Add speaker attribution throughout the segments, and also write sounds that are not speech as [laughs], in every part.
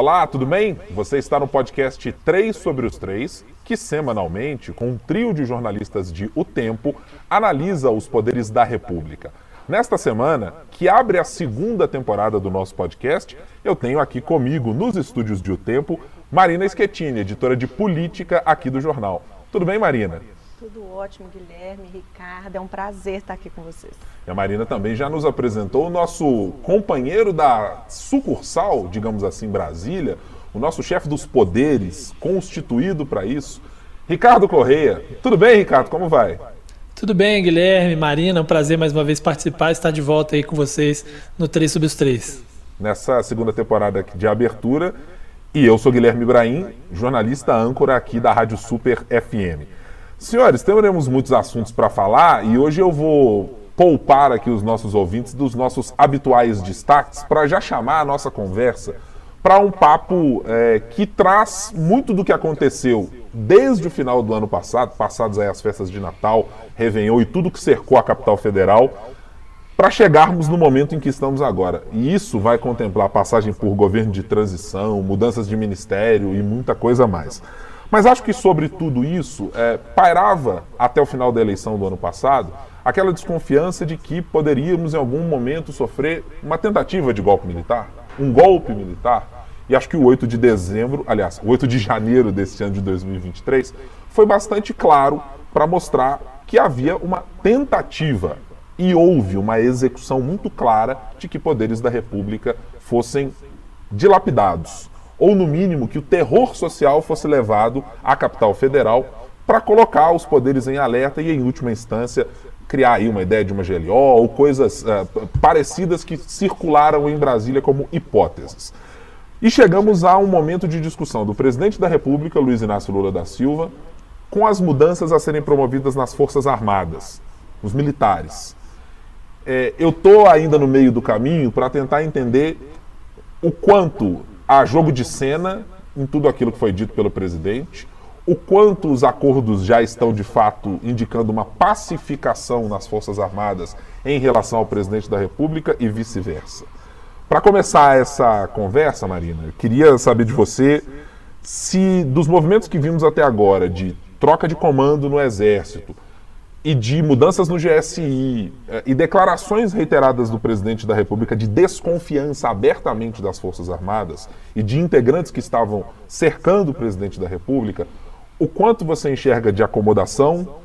Speaker 1: Olá, tudo bem? Você está no podcast 3 sobre os 3, que semanalmente, com um trio de jornalistas de O Tempo, analisa os poderes da República. Nesta semana, que abre a segunda temporada do nosso podcast, eu tenho aqui comigo, nos estúdios de O Tempo, Marina Schettini, editora de política aqui do jornal. Tudo bem, Marina?
Speaker 2: Tudo ótimo, Guilherme, Ricardo. É um prazer estar aqui com vocês.
Speaker 1: E a Marina também já nos apresentou o nosso companheiro da sucursal, digamos assim, Brasília, o nosso chefe dos poderes, constituído para isso, Ricardo Correia. Tudo bem, Ricardo? Como vai?
Speaker 3: Tudo bem, Guilherme, Marina, é um prazer mais uma vez participar e estar de volta aí com vocês no 3 sobre os 3.
Speaker 1: Nessa segunda temporada de abertura, e eu sou Guilherme Ibrahim, jornalista âncora aqui da Rádio Super FM. Senhores, teremos muitos assuntos para falar e hoje eu vou poupar aqui os nossos ouvintes dos nossos habituais destaques para já chamar a nossa conversa para um papo é, que traz muito do que aconteceu desde o final do ano passado, passadas as festas de Natal, Réveillon e tudo que cercou a capital federal, para chegarmos no momento em que estamos agora. E isso vai contemplar passagem por governo de transição, mudanças de ministério e muita coisa mais. Mas acho que sobre tudo isso é, pairava até o final da eleição do ano passado aquela desconfiança de que poderíamos em algum momento sofrer uma tentativa de golpe militar, um golpe militar. E acho que o 8 de dezembro, aliás, o 8 de janeiro desse ano de 2023, foi bastante claro para mostrar que havia uma tentativa e houve uma execução muito clara de que poderes da República fossem dilapidados ou no mínimo que o terror social fosse levado à capital federal para colocar os poderes em alerta e, em última instância, criar aí uma ideia de uma GLO ou coisas uh, parecidas que circularam em Brasília como hipóteses. E chegamos a um momento de discussão do presidente da República, Luiz Inácio Lula da Silva, com as mudanças a serem promovidas nas Forças Armadas, os militares. É, eu estou ainda no meio do caminho para tentar entender o quanto há jogo de cena em tudo aquilo que foi dito pelo presidente, o quanto os acordos já estão de fato indicando uma pacificação nas Forças Armadas em relação ao presidente da República e vice-versa. Para começar essa conversa, Marina, eu queria saber de você se dos movimentos que vimos até agora de troca de comando no Exército, e de mudanças no GSI eh, e declarações reiteradas do presidente da República de desconfiança abertamente das Forças Armadas e de integrantes que estavam cercando o presidente da República, o quanto você enxerga de acomodação,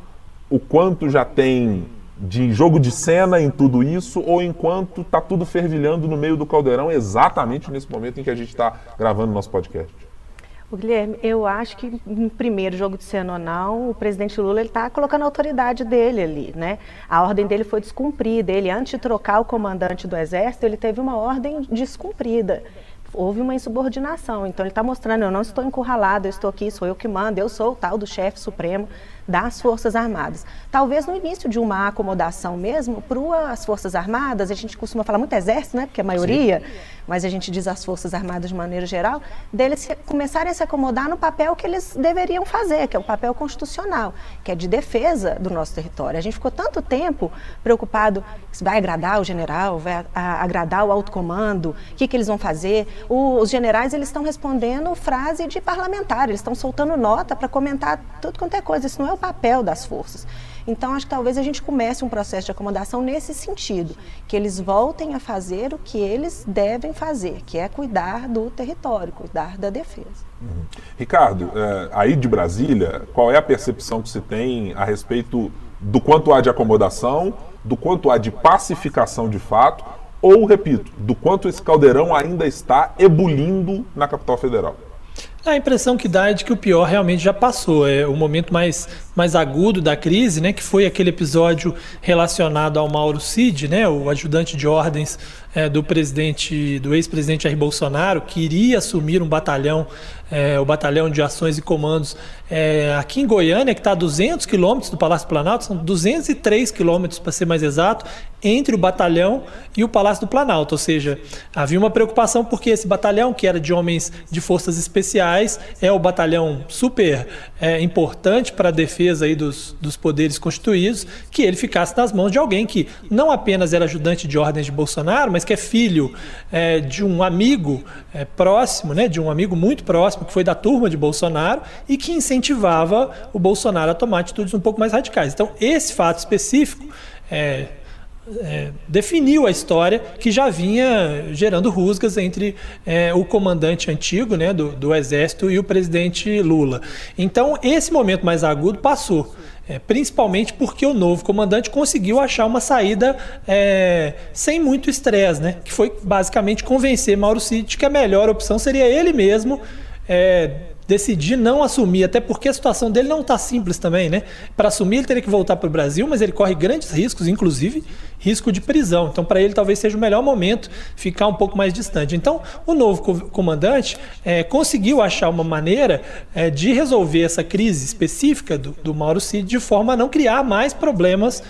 Speaker 1: o quanto já tem de jogo de cena em tudo isso, ou enquanto está tudo fervilhando no meio do caldeirão exatamente nesse momento em que a gente está gravando nosso podcast?
Speaker 2: O Guilherme, eu acho que no primeiro jogo de não, o presidente Lula está colocando a autoridade dele ali, né? A ordem dele foi descumprida. Ele, antes de trocar o comandante do exército, ele teve uma ordem descumprida houve uma insubordinação. Então ele está mostrando, eu não estou encurralado, eu estou aqui, sou eu que mando, eu sou o tal do chefe supremo das Forças Armadas. Talvez no início de uma acomodação mesmo, para as Forças Armadas, a gente costuma falar muito exército, né, porque a maioria, Sim. mas a gente diz as Forças Armadas de maneira geral, deles começarem a se acomodar no papel que eles deveriam fazer, que é o papel constitucional, que é de defesa do nosso território. A gente ficou tanto tempo preocupado se vai agradar o general, vai agradar o alto comando, o que, que eles vão fazer. O, os generais eles estão respondendo frase de parlamentar, eles estão soltando nota para comentar tudo quanto é coisa. Isso não é o papel das forças. Então, acho que talvez a gente comece um processo de acomodação nesse sentido, que eles voltem a fazer o que eles devem fazer, que é cuidar do território, cuidar da defesa.
Speaker 1: Uhum. Ricardo, é, aí de Brasília, qual é a percepção que se tem a respeito do quanto há de acomodação, do quanto há de pacificação de fato, ou, repito, do quanto esse caldeirão ainda está ebulindo na capital federal?
Speaker 3: A impressão que dá é de que o pior realmente já passou. É o momento mais, mais agudo da crise, né, que foi aquele episódio relacionado ao Mauro Cid, né, o ajudante de ordens é, do presidente, do ex-presidente Jair Bolsonaro, que iria assumir um batalhão, é, o batalhão de ações e comandos é, aqui em Goiânia, que está a 200 quilômetros do Palácio Planalto, são 203 quilômetros para ser mais exato, entre o batalhão e o Palácio do Planalto. Ou seja, havia uma preocupação porque esse batalhão, que era de homens de forças especiais, é o batalhão super é, importante para a defesa aí dos, dos poderes constituídos, que ele ficasse nas mãos de alguém que não apenas era ajudante de ordens de Bolsonaro, mas que é filho é, de um amigo é, próximo, né, de um amigo muito próximo, que foi da turma de Bolsonaro e que incentivava o Bolsonaro a tomar atitudes um pouco mais radicais. Então, esse fato específico é, é, definiu a história que já vinha gerando rusgas entre é, o comandante antigo né, do, do, Exército e o presidente Lula. Então, esse momento mais agudo passou. É, principalmente porque o novo comandante conseguiu achar uma saída é, sem muito estresse, né? que foi basicamente convencer Mauro Cid que a melhor opção seria ele mesmo é, decidir não assumir, até porque a situação dele não está simples também, né? Para assumir ele teria que voltar para o Brasil, mas ele corre grandes riscos, inclusive risco de prisão. Então, para ele talvez seja o melhor momento ficar um pouco mais distante. Então, o novo comandante é, conseguiu achar uma maneira é, de resolver essa crise específica do, do Mauro Cid de forma a não criar mais problemas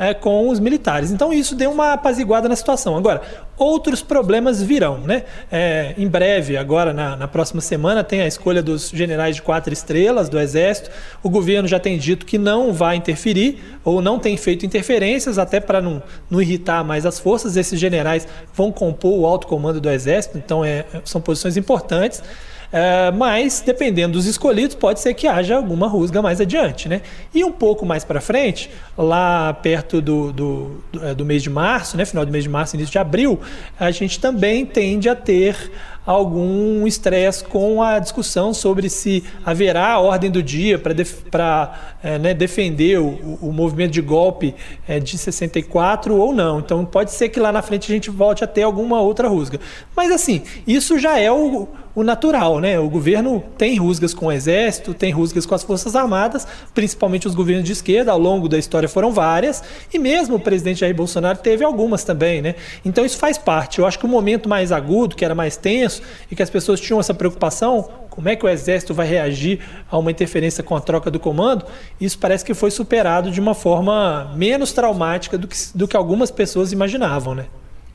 Speaker 3: é, com os militares. Então isso deu uma apaziguada na situação. Agora, outros problemas virão. Né? É, em breve, agora na, na, próxima semana, tem a escolha dos generais de quatro estrelas do Exército. O governo já tem dito que não vai interferir ou não tem feito interferências, até para não, não irritar mais as forças. Esses generais vão compor o alto comando do Exército, então é, são posições importantes. Uh, mas, dependendo dos escolhidos, pode ser que haja alguma rusga mais adiante. Né? E um pouco mais para frente, lá perto do, do, é, do, mês de março, né? final do mês de março, início de abril, a gente também tende a ter algum estresse com a discussão sobre se haverá ordem do dia para é, né, defender o, o, movimento de golpe é, de 64 ou não. Então pode ser que lá na frente a gente volte a ter alguma outra rusga. Mas assim, isso já é o, o natural, né? O governo tem rusgas com o exército, tem rusgas com as forças armadas, principalmente os governos de esquerda, ao longo da história foram várias, e mesmo o presidente Jair Bolsonaro teve algumas também, né? Então isso faz parte. Eu acho que o momento mais agudo, que era mais tenso, e que as pessoas tinham essa preocupação, como é que o exército vai reagir a uma interferência com a troca do comando, isso parece que foi superado de uma forma menos traumática do que, do que algumas pessoas imaginavam, né?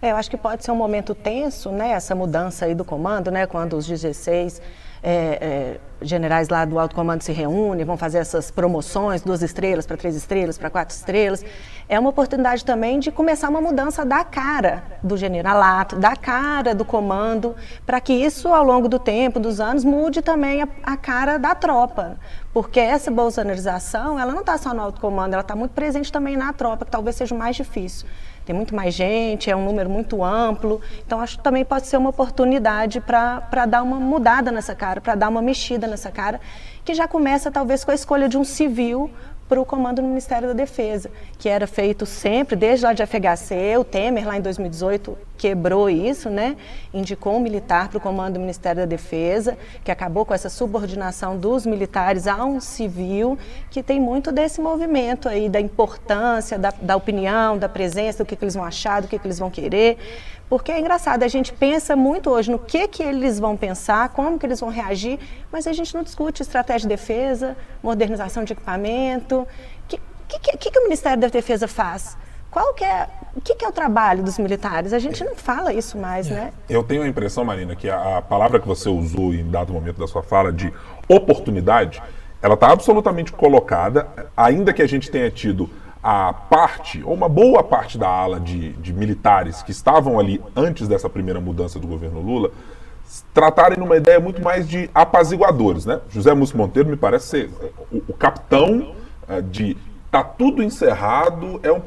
Speaker 2: É, eu acho que pode ser um momento tenso, né, essa mudança aí do comando, né, quando os 16 é, é, generais lá do alto comando se reúnem, vão fazer essas promoções, duas estrelas para três estrelas, para quatro estrelas. É uma oportunidade também de começar uma mudança da cara do generalato, da cara do comando, para que isso, ao longo do tempo, dos anos, mude também a, a cara da tropa. Porque essa bolsonarização, ela não está só no alto comando, ela está muito presente também na tropa, que talvez seja o mais difícil tem muito mais gente, é um número muito amplo. Então, acho que também pode ser uma oportunidade para dar uma mudada nessa cara, para dar uma mexida nessa cara, que já começa talvez com a escolha de um civil para o comando do Ministério da Defesa, que era feito sempre, desde lá de FHC, o Temer lá em 2018 quebrou isso, né? indicou um militar para o comando do Ministério da Defesa, que acabou com essa subordinação dos militares a um civil, que tem muito desse movimento aí, da importância, da, da opinião, da presença, do que, que eles vão achar, do que, que eles vão querer. Porque é engraçado, a gente pensa muito hoje no que, que eles vão pensar, como que eles vão reagir, mas a gente não discute estratégia de defesa, modernização de equipamento. O que, que, que, que o Ministério da Defesa faz? Qual que é, o que, que, é o trabalho dos militares? A gente não fala isso mais, né?
Speaker 1: Eu tenho a impressão, Marina, que a, a palavra que você usou em dado momento da sua fala de oportunidade, ela está absolutamente colocada, ainda que a gente tenha tido a parte, ou uma boa parte da ala de, de militares que estavam ali antes dessa primeira mudança do governo Lula, tratarem numa ideia muito mais de apaziguadores, né? José Múcio Monteiro me parece ser o, o capitão uh, de tá tudo encerrado, é um,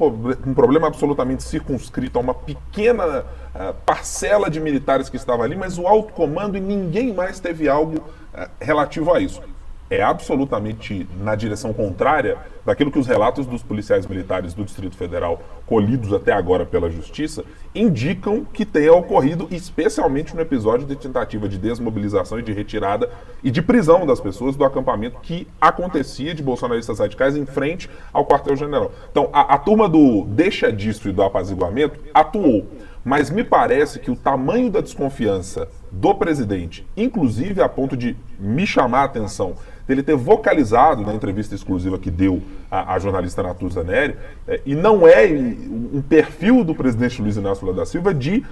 Speaker 1: um, problema absolutamente circunscrito a uma pequena uh, parcela de militares que estava ali, mas o alto comando e ninguém mais teve algo uh, relativo a isso é absolutamente na direção contrária daquilo que os relatos dos policiais militares do Distrito Federal, colhidos até agora pela Justiça, indicam que tenha ocorrido, especialmente no episódio de tentativa de desmobilização e de retirada e de prisão das pessoas do acampamento que acontecia de bolsonaristas radicais em frente ao quartel-general. Então, a, a turma do deixa disso e do apaziguamento atuou Mas me parece que o tamanho da desconfiança do presidente, inclusive a ponto de me chamar a atenção, dele ter vocalizado na entrevista exclusiva que deu à, à jornalista Natuza Neri, é, e não é um perfil do presidente Luiz Inácio Lula da Silva de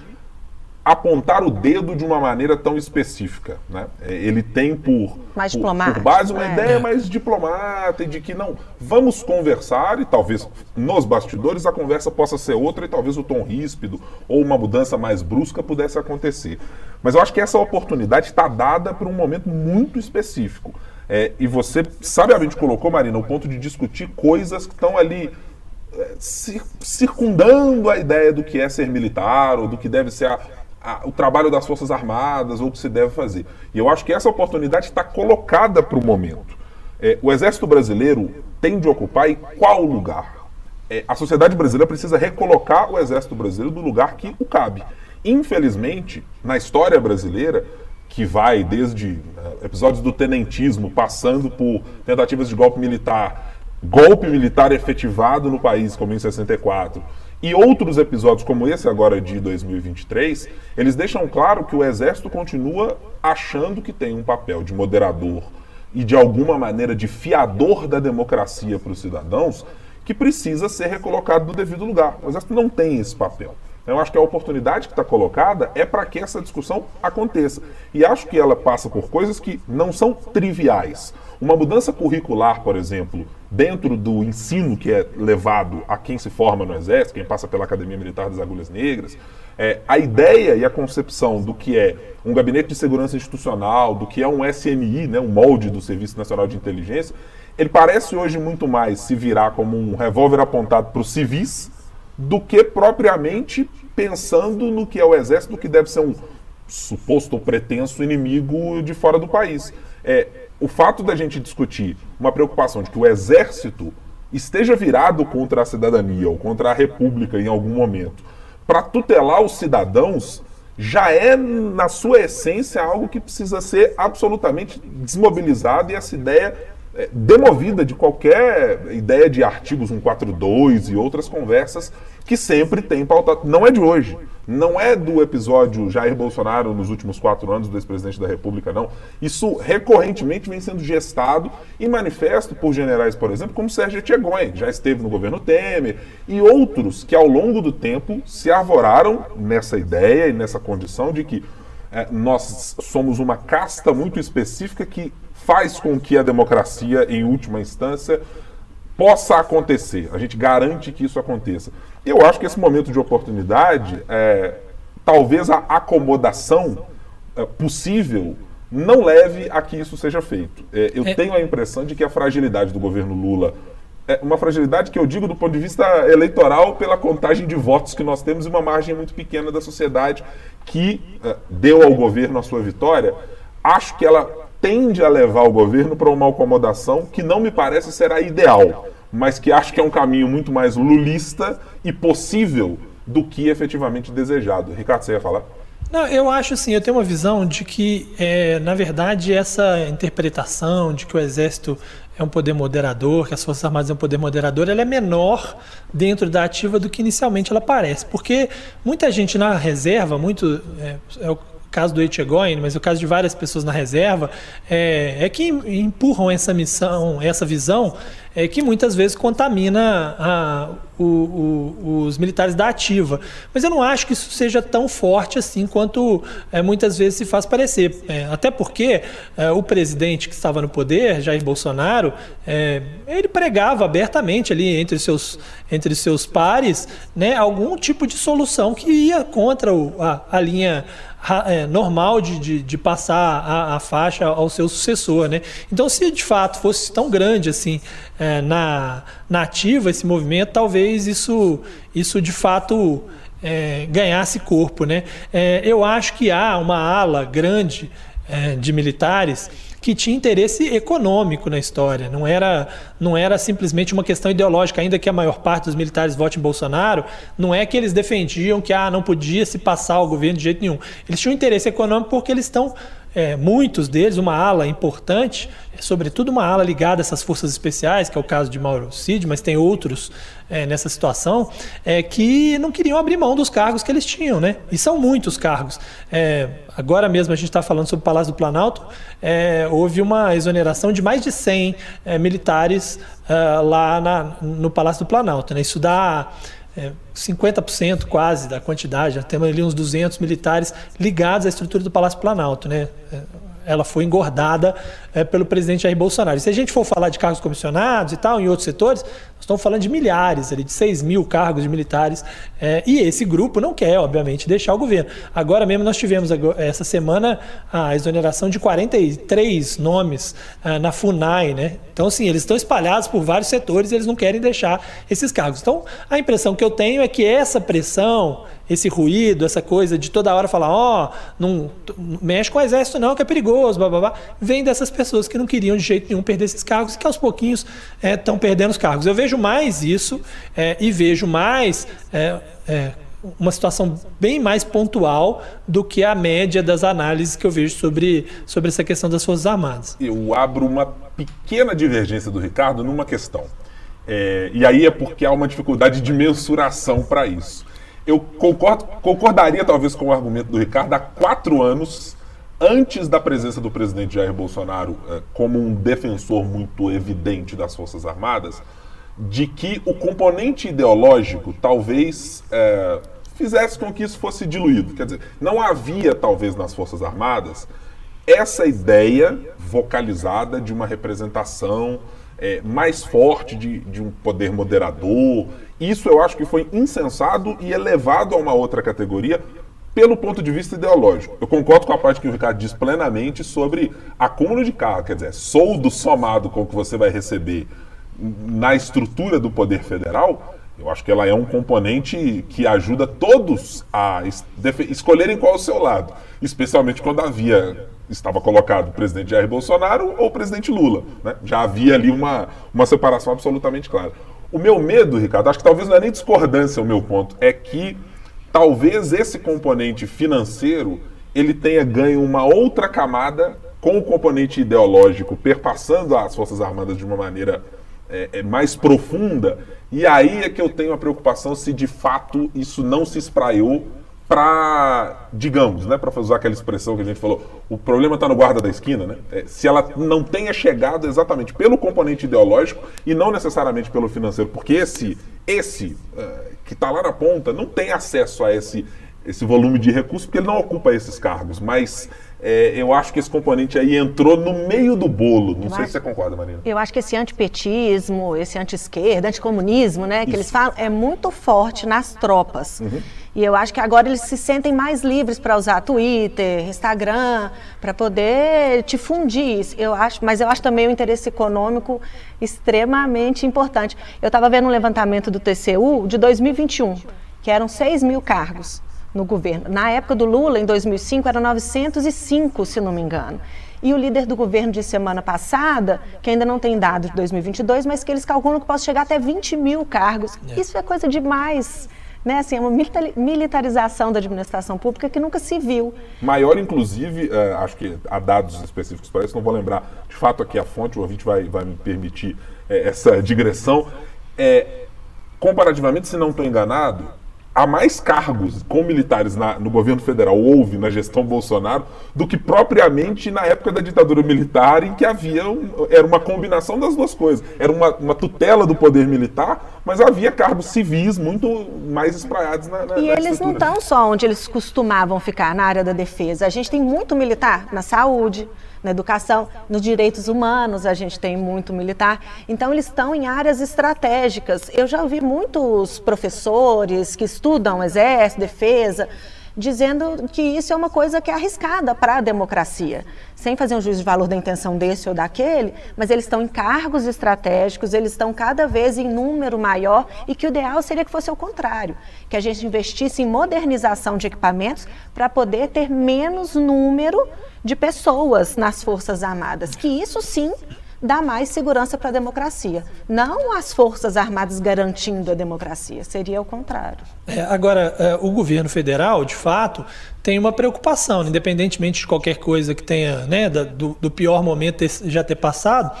Speaker 1: apontar o dedo de uma maneira tão específica. Né? É, ele tem por,
Speaker 2: mais
Speaker 1: por,
Speaker 2: por
Speaker 1: base uma é. ideia mais diplomata e de que não, vamos conversar e talvez nos bastidores a conversa possa ser outra e talvez o tom ríspido ou uma mudança mais brusca pudesse acontecer. Mas eu acho que essa oportunidade está dada por um momento muito específico. É, e você sabiamente colocou, Marina, o ponto de discutir coisas que estão ali é, circundando a ideia do que é ser militar ou do que deve ser a, a, o trabalho das Forças Armadas ou o que se deve fazer. E eu acho que essa oportunidade está colocada para o momento. É, o Exército Brasileiro tem de ocupar qual lugar? É, a sociedade brasileira precisa recolocar o Exército Brasileiro no lugar que o cabe. Infelizmente, na história brasileira, que vai desde uh, episódios do tenentismo, passando por tentativas de golpe militar, golpe militar efetivado no país, como em 64, e outros episódios como esse agora de 2023, eles deixam claro que o exército continua achando que tem um papel de moderador e de alguma maneira de fiador da democracia para os cidadãos, que precisa ser recolocado no devido lugar. O exército não tem esse papel. Então, eu acho que a oportunidade que está colocada é para que essa discussão aconteça. E acho que ela passa por coisas que não são triviais. Uma mudança curricular, por exemplo, dentro do ensino que é levado a quem se forma no Exército, quem passa pela Academia Militar das Agulhas Negras, é, a ideia e a concepção do que é um gabinete de segurança institucional, do que é um SNI, né, um molde do Serviço Nacional de Inteligência, ele parece hoje muito mais se virar como um revólver apontado para os civis do que propriamente pensando no que é o exército, que deve ser um suposto ou pretenso inimigo de fora do país. É, o fato da gente discutir uma preocupação de que o exército esteja virado contra a cidadania ou contra a república em algum momento, para tutelar os cidadãos, já é, na sua essência, algo que precisa ser absolutamente desmobilizado e essa ideia demovida de qualquer ideia de artigos 142 e outras conversas que sempre tem pautado. Não é de hoje. Não é do episódio Jair Bolsonaro nos últimos quatro anos do ex-presidente da República, não. Isso recorrentemente vem sendo gestado e manifesto por generais, por exemplo, como Sérgio Tchegoin, que já esteve no governo Temer, e outros que ao longo do tempo se arvoraram nessa ideia e nessa condição de que é, nós somos uma casta muito específica que faz com que a democracia, em última instância, possa acontecer. A gente garante que isso aconteça. Eu acho que esse momento de oportunidade, é, talvez a acomodação é, possível não leve a que isso seja feito. É, eu é. tenho a impressão de que a fragilidade do governo Lula é uma fragilidade que eu digo do ponto de vista eleitoral pela contagem de votos que nós temos e uma margem muito pequena da sociedade que é, deu ao governo a sua vitória. Acho que ela tende a levar o governo para uma acomodação que não me parece ser a ideal, mas que acho que é um caminho muito mais lulista e possível do que efetivamente desejado. Ricardo, você ia falar?
Speaker 3: Não, eu acho assim, eu tenho uma visão de que, é, na verdade, essa interpretação de que o Exército é um poder moderador, que as Forças Armadas é um poder moderador, ela é menor dentro da ativa do que inicialmente ela parece. Porque muita gente na reserva, muito. É, é caso do Etchegoin, mas o caso de várias pessoas na reserva, é, é que empurram essa missão, essa visão é, que muitas vezes contamina a, o, o, os militares da ativa. Mas eu não acho que isso seja tão forte assim quanto é, muitas vezes se faz parecer. É, até porque é, o presidente que estava no poder, Jair Bolsonaro, é, ele pregava abertamente ali entre seus, entre seus pares né, algum tipo de solução que ia contra o, a, a linha é, normal de, de, de passar a, a, faixa ao seu sucessor. Né? Então, se de fato fosse tão grande assim é, na, na ativa esse movimento, talvez isso, isso de fato é, ganhasse corpo. Né? É, eu acho que há uma ala grande é, de militares que tinha interesse econômico na história. Não era, não era simplesmente uma questão ideológica, ainda que a maior parte dos militares vote em Bolsonaro, não é que eles defendiam que ah, não podia se passar o governo de jeito nenhum. Eles tinham interesse econômico porque eles estão é, muitos deles, uma ala importante, sobretudo uma ala ligada a essas forças especiais, que é o caso de Mauro Cid, mas tem outros é, nessa situação, é, que não queriam abrir mão dos cargos que eles tinham, né? E são muitos cargos. É, agora mesmo a gente está falando sobre o Palácio do Planalto, é, houve uma exoneração de mais de 100 é, militares uh, lá na, no Palácio do Planalto. Né? Isso dá é, 50% quase da quantidade, já temos ali uns 200 militares ligados à estrutura do Palácio Planalto. Né? É, ela foi engordada é, pelo presidente Jair Bolsonaro. E se a gente for falar de cargos comissionados e tal, em outros setores, nós estamos falando de milhares, ali, de 6 mil cargos de militares. É, e esse grupo não quer, obviamente, deixar o governo. Agora mesmo nós tivemos essa semana a exoneração de 43 nomes é, na FUNAI. Né? Então, assim, eles estão espalhados por vários setores e eles não querem deixar esses cargos. Então, a impressão que eu tenho é que essa pressão esse ruído, essa coisa de toda hora falar, ó, oh, não, mexe com o exército não, que é perigoso, blá, blá, blá, vem dessas pessoas que não queriam de jeito nenhum perder esses cargos e que aos pouquinhos estão é, perdendo os cargos. Eu vejo mais isso é, e vejo mais é, é, uma situação bem mais pontual do que a média das análises que eu vejo sobre, sobre essa questão das Forças Armadas.
Speaker 1: Eu abro uma pequena divergência do Ricardo numa questão. É, e aí é porque há uma dificuldade de mensuração para isso eu concordo, concordaria talvez com o argumento do Ricardo há quatro anos, antes da presença do presidente Jair Bolsonaro eh, como um defensor muito evidente das Forças Armadas, de que o componente ideológico talvez eh, fizesse com que isso fosse diluído. Quer dizer, não havia talvez nas Forças Armadas essa ideia vocalizada de uma representação é, mais forte de, de um poder moderador. Isso eu acho que foi insensado e elevado a uma outra categoria pelo ponto de vista ideológico. Eu concordo com a parte que o Ricardo diz plenamente sobre acúmulo de carro, quer dizer, soldo somado com o que você vai receber na estrutura do poder federal, eu acho que ela é um componente que ajuda todos a escolherem qual é o seu lado, especialmente quando havia estava colocado o presidente Jair Bolsonaro ou o presidente Lula. Né? Já havia ali uma, uma separação absolutamente clara. O meu medo, Ricardo, acho que talvez não é nem discordância o meu ponto, é que talvez esse componente financeiro ele tenha ganho uma outra camada com o componente ideológico perpassando as Forças Armadas de uma maneira é, é, mais profunda, e aí é que eu tenho a preocupação se de fato isso não se espraiou para, digamos, né, para usar aquela expressão que a gente falou, o problema está no guarda da esquina, né? É, se ela não tenha chegado exatamente pelo componente ideológico e não necessariamente pelo financeiro, porque esse, esse uh, que está lá na ponta não tem acesso a esse, esse volume de recursos porque ele não ocupa esses cargos, mas é, eu acho que esse componente aí entrou no meio do bolo. Não eu sei acho, se você concorda, Marina.
Speaker 2: Eu acho que esse antipetismo, esse anti-esquerda, anticomunismo, né, que Isso. eles falam, é muito forte nas tropas. Uhum. E eu acho que agora eles se sentem mais livres para usar Twitter, Instagram, para poder difundir isso. Eu acho, mas eu acho também o interesse econômico extremamente importante. Eu estava vendo um levantamento do TCU de 2021, que eram 6 mil cargos no governo. Na época do Lula, em 2005, eram 905, se não me engano. E o líder do governo de semana passada, que ainda não tem dado de 2022, mas que eles calculam que pode chegar até 20 mil cargos. É. Isso é coisa demais né, assim, é uma militarização da administração pública que nunca se viu.
Speaker 1: Maior, inclusive, é, acho que há dados específicos para isso, não vou lembrar de fato aqui a fonte, o ouvinte vai, vai me permitir é, essa digressão. É, comparativamente, se não estou enganado, há mais cargos com militares na, no governo federal, houve na gestão Bolsonaro, do que propriamente na época da ditadura militar, em que havia um, era uma combinação das duas coisas. Era uma, uma, tutela do poder militar, mas havia cargos civis muito mais espraiados na, na
Speaker 2: E na eles não estão só onde eles costumavam ficar, na área da defesa. A gente tem muito militar na saúde, na educação, nos direitos humanos a gente tem muito militar. Então eles estão em áreas estratégicas. Eu já ouvi muitos professores que estudam exército, defesa, dizendo que isso é uma coisa que é arriscada para a democracia, sem fazer um juízo de valor da intenção desse ou daquele, mas eles estão em cargos estratégicos, eles estão cada vez em número maior e que o ideal seria que fosse o contrário, que a gente investisse em modernização de equipamentos para poder ter menos número de pessoas nas Forças Armadas, que isso sim dá mais segurança para a democracia. Não as Forças Armadas garantindo a democracia, seria o contrário.
Speaker 3: É, agora, é, o governo federal, de fato, tem uma preocupação, independentemente de qualquer coisa que tenha, né, do, do pior momento já ter passado,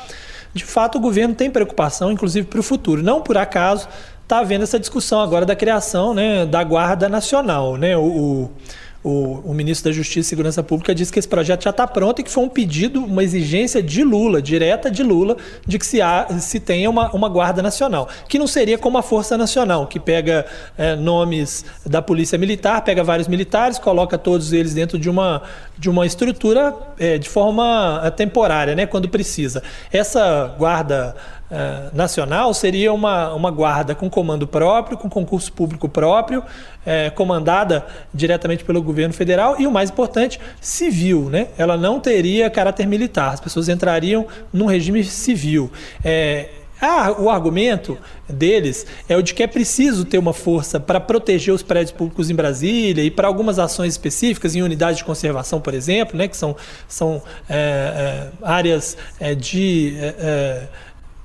Speaker 3: de fato o governo tem preocupação, inclusive para o futuro. Não por acaso está havendo essa discussão agora da criação né, da Guarda Nacional. Né? o, o o, o, ministro da Justiça e Segurança Pública disse que esse projeto já está pronto e que foi um pedido, uma exigência de Lula, direta de Lula, de que se, há, se tenha uma, uma Guarda Nacional, que não seria como a Força Nacional, que pega é, nomes da Polícia Militar, pega vários militares, coloca todos eles dentro de uma, de uma estrutura é, de forma é, temporária, né, quando precisa. Essa Guarda Uh, nacional seria uma, uma guarda com comando próprio, com concurso público próprio, é, comandada diretamente pelo governo federal e, o mais importante, civil. Né? Ela não teria caráter militar, as pessoas entrariam num regime civil. É, ah, o argumento deles é o de que é preciso ter uma força para proteger os prédios públicos em Brasília e para algumas ações específicas, em unidades de conservação, por exemplo, né, que são, são é, é, áreas é, de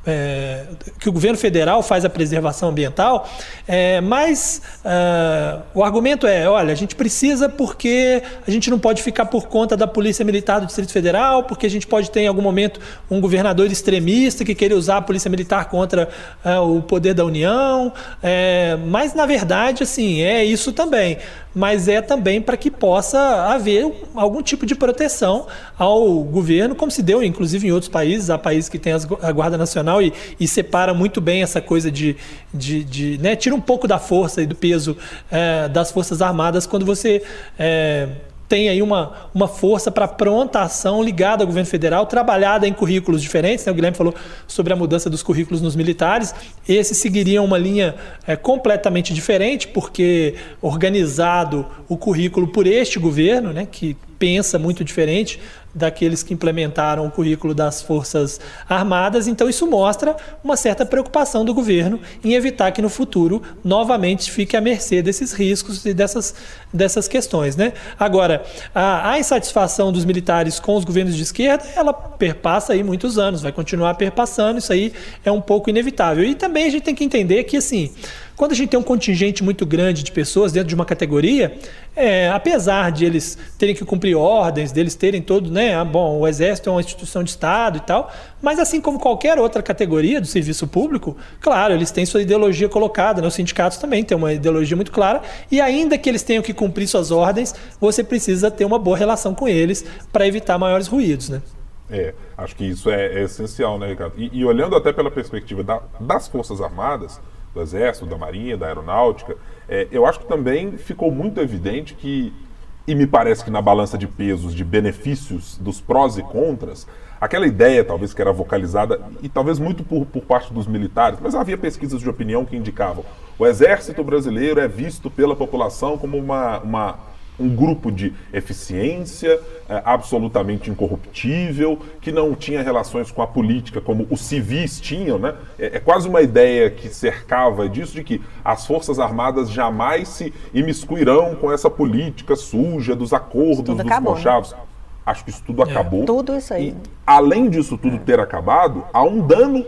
Speaker 3: é, que o governo federal faz a preservação ambiental, é, mas uh, o argumento é: olha, a gente precisa porque a gente não pode ficar por conta da Polícia Militar do Distrito Federal, porque a gente pode ter em algum momento um governador extremista que queira usar a Polícia Militar contra uh, o poder da União. É, mas, na verdade, assim, é isso também mas é também para que possa haver algum tipo de proteção ao governo, como se deu, inclusive, em outros países. Há países que têm a Guarda Nacional e, e separa muito bem essa coisa de. de, de né, tira um pouco da força e do peso é, das Forças Armadas quando você. É, tem aí uma, uma força para pronta ação ligada ao governo federal, trabalhada em currículos diferentes. Né? O Guilherme falou sobre a mudança dos currículos nos militares. Esses seguiriam uma linha é, completamente diferente, porque organizado o currículo por este governo, né, que pensa muito diferente daqueles que implementaram o currículo das Forças Armadas. Então, isso mostra uma certa preocupação do governo em evitar que no futuro novamente fique à mercê desses riscos e dessas, dessas questões. Né? Agora, a, a insatisfação dos militares com os governos de esquerda, ela perpassa aí muitos anos, vai continuar perpassando, isso aí é um pouco inevitável. E também a gente tem que entender que, assim, quando a gente tem um contingente muito grande de pessoas dentro de uma categoria, é, apesar de eles terem que cumprir ordens, deles terem todo, né? Ah, bom, o Exército é uma instituição de Estado e tal, mas assim como qualquer outra categoria do serviço público, claro, eles têm sua ideologia colocada, né? os sindicatos também têm uma ideologia muito clara, e ainda que eles tenham que cumprir suas ordens, você precisa ter uma boa relação com eles para evitar maiores ruídos, né?
Speaker 1: É, acho que isso é, é essencial, né, Ricardo? E, e, olhando até pela perspectiva da, das Forças Armadas, do Exército, da Marinha, da Aeronáutica, é, eu acho que também ficou muito evidente que, e me parece que na balança de pesos, de benefícios, dos prós e contras, aquela ideia talvez que era vocalizada, e talvez muito por, por parte dos militares, mas havia pesquisas de opinião que indicavam o Exército brasileiro é visto pela população como uma, uma um grupo de eficiência é, absolutamente incorruptível, que não tinha relações com a política como os civis tinham, né? É, é, quase uma ideia que cercava disso de que as forças armadas jamais se imiscuirão com essa política suja dos acordos dos acabou, conchavos. Né? Acho que isso tudo é. acabou.
Speaker 2: Tudo isso aí. E,
Speaker 1: além disso tudo ter acabado, há um dano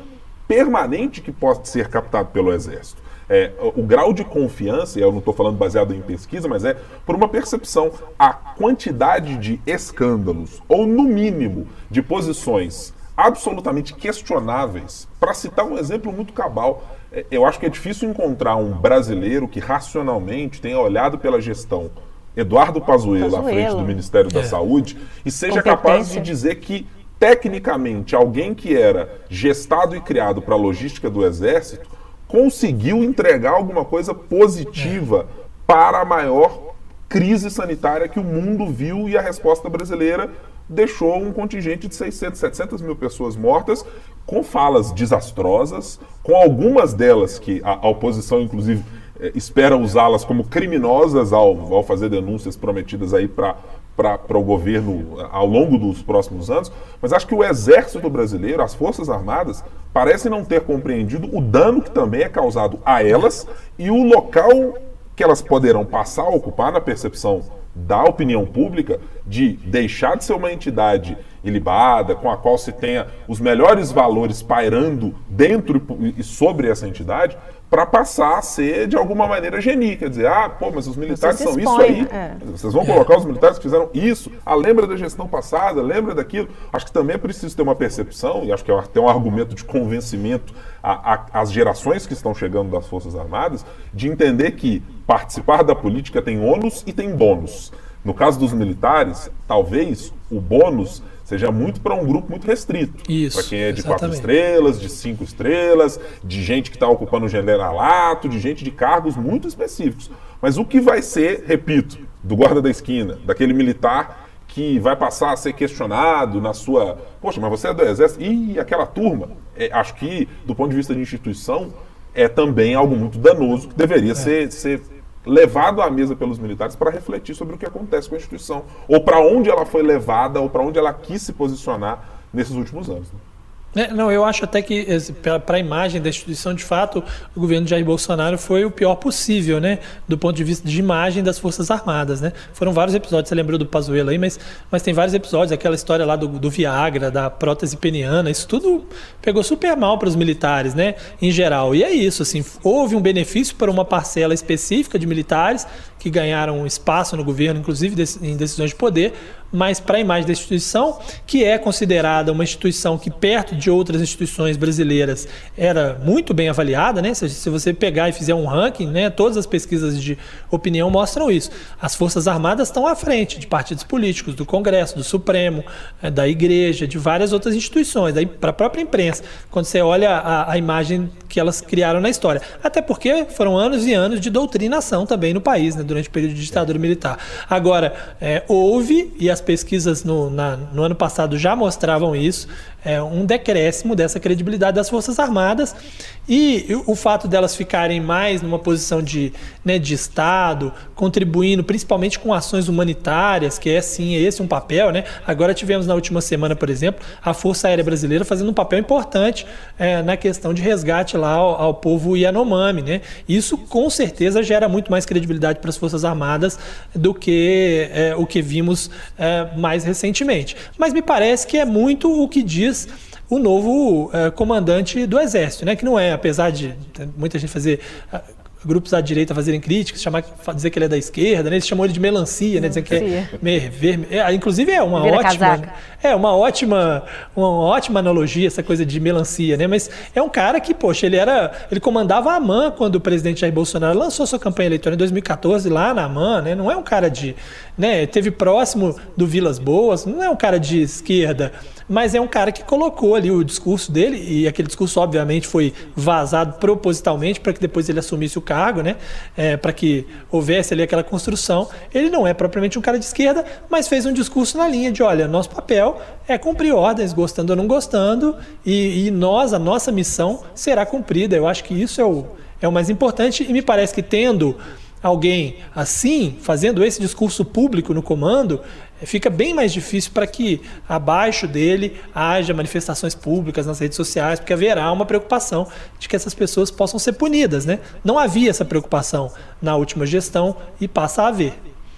Speaker 1: permanente que pode ser captado pelo exército é, o grau de confiança, e eu não estou falando baseado em pesquisa, mas é por uma percepção, a quantidade de escândalos, ou no mínimo de posições absolutamente questionáveis. Para citar um exemplo muito cabal, é, eu acho que é difícil encontrar um brasileiro que racionalmente tenha olhado pela gestão Eduardo Pazuello, Pazuello. à frente do Ministério é. da Saúde e seja capaz de dizer que tecnicamente alguém que era gestado e criado para a logística do Exército conseguiu entregar alguma coisa positiva para a maior crise sanitária que o mundo viu e a resposta brasileira deixou um contingente de 600, 700 mil pessoas mortas, com falas desastrosas, com algumas delas que a, a oposição, inclusive, eh, espera usá-las como criminosas ao, ao fazer denúncias prometidas aí para para o governo ao longo dos próximos anos, mas acho que o exército brasileiro, as forças armadas, parecem não ter compreendido o dano que também é causado a elas e o local que elas poderão passar a ocupar na percepção da opinião pública de deixar de ser uma entidade ilibada, com a qual se tenha os melhores valores pairando dentro e sobre essa entidade, para passar a ser de alguma maneira geni. Quer dizer, ah, pô, mas os militares são isso aí. É. Vocês vão colocar os militares que fizeram isso. Ah, lembra da gestão passada, lembra daquilo. Acho que também é preciso ter uma percepção, e acho que é até um argumento de convencimento às gerações que estão chegando das Forças Armadas, de entender que participar da política tem ônus e tem bônus. No caso dos militares, talvez o bônus seja muito para um grupo muito restrito.
Speaker 3: Isso.
Speaker 1: Para quem é de exatamente. quatro estrelas, de cinco estrelas, de gente que está ocupando o generalato, de gente de cargos muito específicos. Mas o que vai ser, repito, do guarda da esquina, daquele militar que vai passar a ser questionado na sua. Poxa, mas você é do Exército? E aquela turma? É, acho que, do ponto de vista de instituição, é também algo muito danoso que deveria é. ser, ser levado à mesa pelos militares para refletir sobre o que acontece com a instituição, ou para onde ela foi levada, ou para onde ela quis se posicionar nesses últimos anos. Né?
Speaker 3: É, não, eu acho até que para a imagem da instituição, de fato, o governo de Jair Bolsonaro foi o pior possível, né? Do ponto de vista de imagem das Forças Armadas, né? Foram vários episódios, você lembrou do Pazuello aí, mas, mas tem vários episódios, aquela história lá do, do Viagra, da prótese peniana, isso tudo pegou super mal para os militares, né? Em geral. E é isso, assim, houve um benefício para uma parcela específica de militares que ganharam espaço no governo, inclusive em decisões de poder, mas para a imagem da instituição, que é considerada uma instituição que, perto de outras instituições brasileiras, era muito bem avaliada, né? Se, se você pegar e fizer um ranking, né, todas as pesquisas de opinião mostram isso. As Forças Armadas estão à frente de partidos políticos, do Congresso, do Supremo, eh, da Igreja, de várias outras instituições, para a própria imprensa, quando você olha a, a imagem que elas criaram na história. Até porque foram anos e anos de doutrinação também no país, né, durante o período de ditadura militar. Agora, é, houve, e as pesquisas no, na, no ano passado já mostravam isso, é, um decréscimo dessa credibilidade das Forças Armadas e o fato delas ficarem mais numa posição de, né, de Estado, contribuindo principalmente com ações humanitárias, que é sim esse um papel. Né? Agora tivemos na última semana, por exemplo, a Força Aérea Brasileira fazendo um papel importante é, na questão de resgate lá ao, ao, povo Yanomami. Né? Isso com certeza gera muito mais credibilidade para as Forças Armadas do que é, o que vimos é, mais recentemente. Mas me parece que é muito o que diz o novo uh, comandante do Exército, né? que não é, apesar de muita gente fazer grupos à direita fazerem críticas, chamar, dizer que ele é da esquerda, né? eles chamam ele de melancia, né? dizendo que é vermelho. É, inclusive é uma Vira ótima, casaca. é uma ótima, uma ótima analogia essa coisa de melancia, né? Mas é um cara que, poxa, ele era, ele comandava a AMAN quando o presidente Jair Bolsonaro lançou sua campanha eleitoral em 2014 lá na AMAN, né? Não é um cara de, né? Teve próximo do Vilas Boas, não é um cara de esquerda mas é um cara que colocou ali o discurso dele, e aquele discurso, obviamente, foi vazado propositalmente para que depois ele assumisse o cargo, né? É, para que houvesse ali aquela construção. Ele não é propriamente um cara de esquerda, mas fez um discurso na linha de: olha, nosso papel é cumprir ordens, gostando ou não gostando, e, e nós, a nossa missão será cumprida. Eu acho que isso é o, é o mais importante, e me parece que tendo alguém assim, fazendo esse discurso público no comando, fica bem mais difícil para que abaixo dele haja manifestações públicas nas redes sociais, porque haverá uma preocupação de que essas pessoas possam ser punidas. Né? Não havia essa preocupação na última gestão e passa a haver.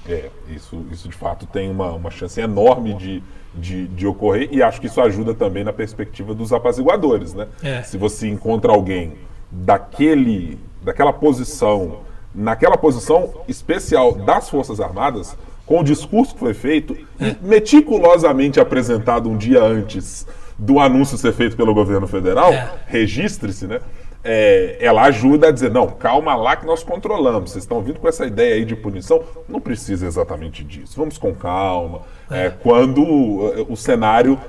Speaker 1: É, isso, isso de fato tem uma, uma chance enorme de, de, de, ocorrer e acho que isso ajuda também na perspectiva dos apaziguadores. Né? É. Se você encontra alguém daquele, daquela posição naquela posição especial das Forças Armadas, com o discurso que foi feito e meticulosamente apresentado um dia antes do anúncio ser feito pelo governo federal, é. registre-se, né? É, ela ajuda a dizer, não, calma lá que nós controlamos. Vocês estão vindo com essa ideia aí de punição, não precisa exatamente disso. Vamos com calma. É. É, quando o, o cenário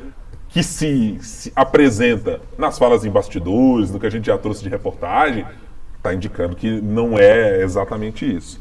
Speaker 1: que se, se, apresenta nas falas em bastidores, no que a gente já trouxe de reportagem, está indicando que não é exatamente isso.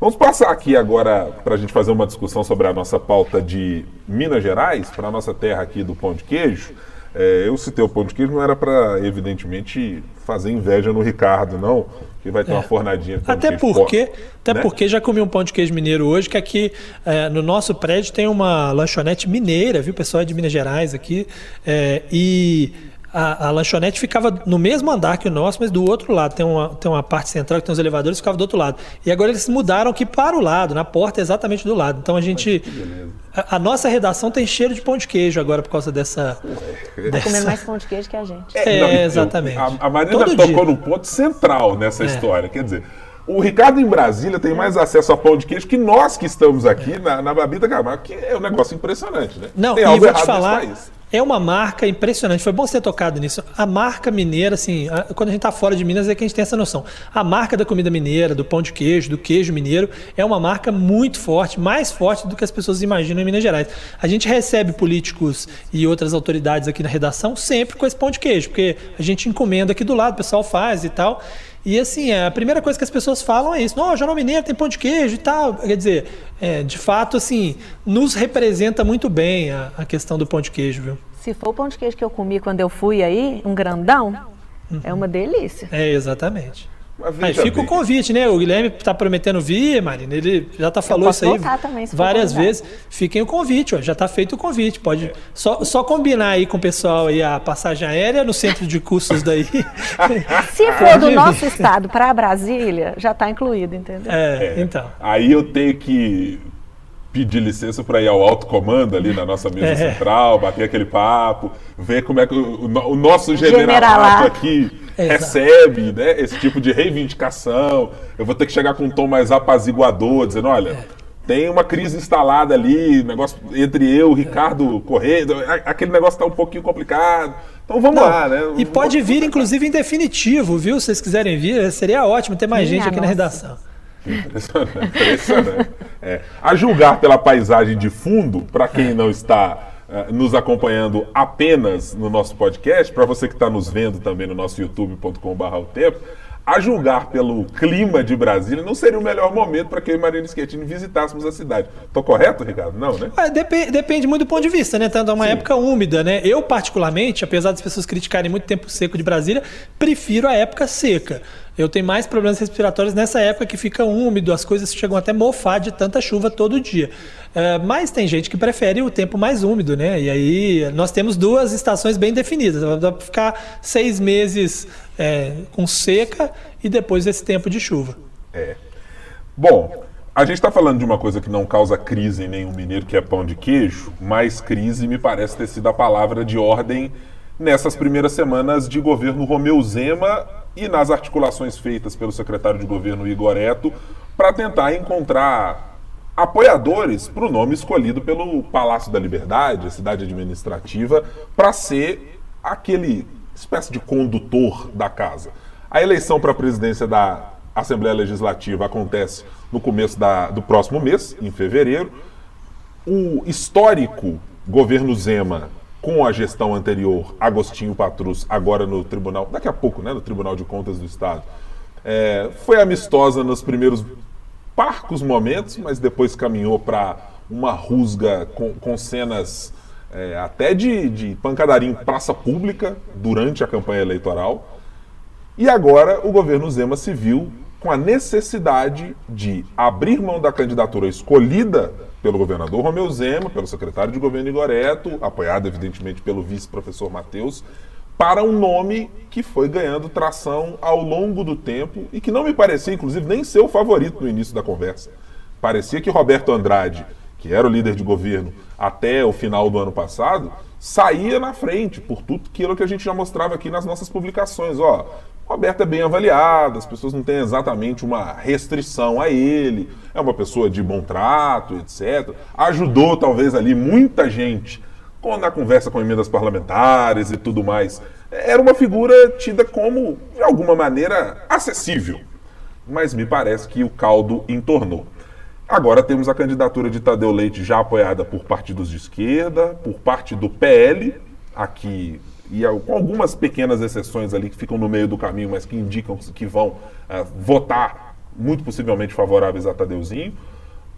Speaker 1: Vamos passar aqui agora para a gente fazer uma discussão sobre a nossa pauta de Minas Gerais, para a nossa terra aqui do pão de queijo. É, eu citei o pão de queijo, não era para, evidentemente, fazer inveja no Ricardo, não, que vai ter é. uma fornadinha de
Speaker 3: pão até
Speaker 1: de
Speaker 3: queijo. Porque, até né? porque já comi um pão de queijo mineiro hoje, que aqui é, no nosso prédio tem uma lanchonete mineira, viu? O pessoal é de Minas Gerais aqui. É, e a, a, lanchonete ficava no mesmo andar que o nosso, mas do outro lado. Tem uma, tem uma parte central que tem os elevadores ficava do outro lado. E agora eles mudaram aqui para o lado, na porta exatamente do lado. Então a gente. A, a, nossa redação tem cheiro de pão de queijo agora por causa dessa.
Speaker 2: Tá dessa... comendo mais pão de queijo que a gente.
Speaker 3: É, é não, exatamente.
Speaker 1: a, a Marina Todo tocou dia. no ponto central nessa é. história. Quer dizer, o Ricardo em Brasília tem mais acesso a pão de queijo que nós que estamos aqui na, na Babita Camargo, que é um negócio impressionante, né?
Speaker 3: Não,
Speaker 1: tem
Speaker 3: e vou te falar, é uma marca impressionante. Foi bom ter tocado nisso. A marca mineira, assim, a, quando a gente está fora de Minas é que a gente tem essa noção. A marca da comida mineira, do pão de queijo, do queijo mineiro, é uma marca muito forte, mais forte do que as pessoas imaginam em Minas Gerais. A gente recebe políticos e outras autoridades aqui na redação sempre com esse pão de queijo, porque a gente encomenda aqui do lado, o pessoal faz e tal. E assim, a primeira coisa que as pessoas falam é isso. Não, Jornal Mineiro tem pão de queijo e tal. Quer dizer, é, de fato, assim, nos representa muito bem a, a, questão do pão de queijo, viu?
Speaker 2: Se for o pão de queijo que eu comi quando eu fui aí, um grandão, uhum. é uma delícia.
Speaker 3: É, exatamente. Aí fica bem. o convite, né? O Guilherme está prometendo vir, Marina. Ele já tá falou isso aí também, várias vezes. Fiquem o convite, ó, já está feito o convite. Pode é. só, só combinar aí com o pessoal aí a passagem aérea no centro de cursos daí. [laughs]
Speaker 2: Se for do nosso estado para Brasília, já está incluído, entendeu?
Speaker 3: É, é, então.
Speaker 1: Aí eu tenho que pedir licença para ir ao alto comando ali na nossa mesa é. central, bater aquele papo, ver como é que o, o nosso generalato aqui recebe né, esse tipo de reivindicação. Eu vou ter que chegar com um tom mais apaziguador, dizendo, olha, é. tem uma crise instalada ali, negócio entre eu, Ricardo Correia, aquele negócio está um pouquinho complicado. Então vamos Não, lá, né?
Speaker 3: E pode vir, inclusive, em definitivo, viu? Se vocês quiserem vir, seria ótimo ter mais Minha gente aqui nossa. na redação.
Speaker 1: Impressionante, [laughs] impressionante. É, a julgar pela paisagem de fundo, para quem não está nos acompanhando apenas no nosso podcast, para você que está nos vendo também no nosso youtube.com.br o tempo, a julgar pelo clima de Brasília, não seria o melhor momento para que eu e Marina Schettini visitássemos a cidade. Estou correto, Ricardo? Não, né?
Speaker 3: É, depende, depende, muito do ponto de vista, né? Tanto é uma Sim. época úmida, né? Eu, particularmente, apesar das pessoas criticarem muito tempo seco de Brasília, prefiro a época seca. Eu tenho mais problemas respiratórios nessa época que fica úmido, as coisas chegam até mofar de tanta chuva todo dia. Uh, mas tem gente que prefere o tempo mais úmido, né? E aí nós temos duas estações bem definidas. Dá para ficar seis meses é, com seca e depois esse tempo de chuva.
Speaker 1: É. Bom, a gente está falando de uma coisa que não causa crise em nenhum mineiro, que é pão de queijo, mas crise me parece ter sido a palavra de ordem nessas primeiras semanas de governo Romeu Zema e nas articulações feitas pelo secretário de governo Igor Eto para tentar encontrar apoiadores para o nome escolhido pelo Palácio da Liberdade, a cidade administrativa, para ser aquele espécie de condutor da casa. A eleição para a presidência da Assembleia Legislativa acontece no começo da, do próximo mês, em fevereiro. O histórico governo Zema com a gestão anterior, Agostinho Patrus, agora no Tribunal, daqui a pouco, né, no Tribunal de Contas do Estado, é, foi amistosa nos primeiros parcos momentos, mas depois caminhou para uma rusga com, com cenas é, até de, de pancadaria em praça pública durante a campanha eleitoral. E agora o governo Zema se viu com a necessidade de abrir mão da candidatura escolhida pelo governador Romeu Zema, pelo secretário de governo Igoreto, apoiado evidentemente pelo vice-professor Matheus, para um nome que foi ganhando tração ao longo do tempo e que não me parecia, inclusive, nem ser o favorito no início da conversa. Parecia que Roberto Andrade, que era o líder de governo até o final do ano passado, saía na frente por tudo aquilo que a gente já mostrava aqui nas nossas publicações. Ó, Roberto é bem avaliado, as pessoas não têm exatamente uma restrição a ele, é uma pessoa de bom trato, etc. Ajudou talvez ali muita gente na conversa com emendas parlamentares e tudo mais. Era uma figura tida como, de alguma maneira, acessível. Mas me parece que o caldo entornou. Agora temos a candidatura de Tadeu Leite já apoiada por partidos de esquerda, por parte do PL, aqui e com algumas pequenas exceções ali que ficam no meio do caminho, mas que indicam que vão uh, votar muito possivelmente favoráveis a Tadeuzinho.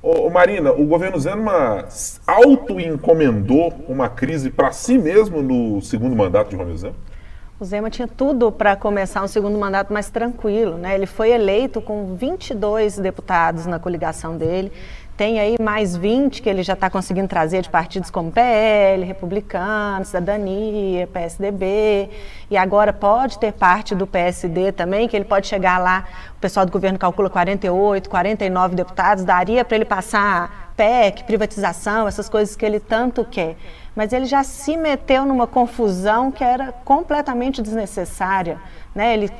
Speaker 1: Ô, Marina, o governo Zema auto-encomendou uma crise para si mesmo no segundo mandato de Romeu Zema?
Speaker 2: O Zema tinha tudo para começar um segundo mandato mais tranquilo. Né? Ele foi eleito com 22 deputados na coligação dele tem aí mais 20 que ele já está conseguindo trazer de partidos como PL, Republicanos, Cidadania, PSDB, e agora pode ter parte do PSD também, que ele pode chegar lá, o pessoal do governo calcula 48, 49 deputados, daria para ele passar PEC, privatização, essas coisas que ele tanto quer. Mas ele já se meteu numa confusão que era completamente desnecessária. Né? Ele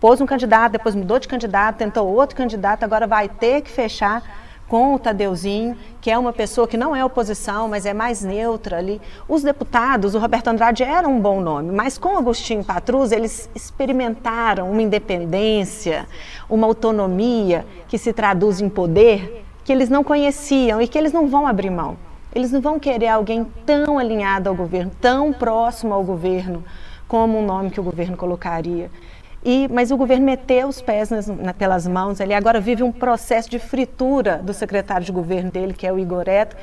Speaker 2: pôs um candidato, depois mudou de candidato, tentou outro candidato, agora vai ter que fechar com o Tadeuzinho, que é uma pessoa que não é oposição, mas é mais neutra ali. Os deputados, o Roberto Andrade era um bom nome, mas com o Agostinho Patrus, eles experimentaram uma independência, uma autonomia que se traduz em poder que eles não conheciam e que eles não vão abrir mão. Eles não vão querer alguém tão alinhado ao governo, tão próximo ao governo, como um nome que o governo colocaria. E, mas o governo meteu os pés nas, na, pelas mãos ali. Agora vive um processo de fritura do secretário de governo dele, que é o Igoreto,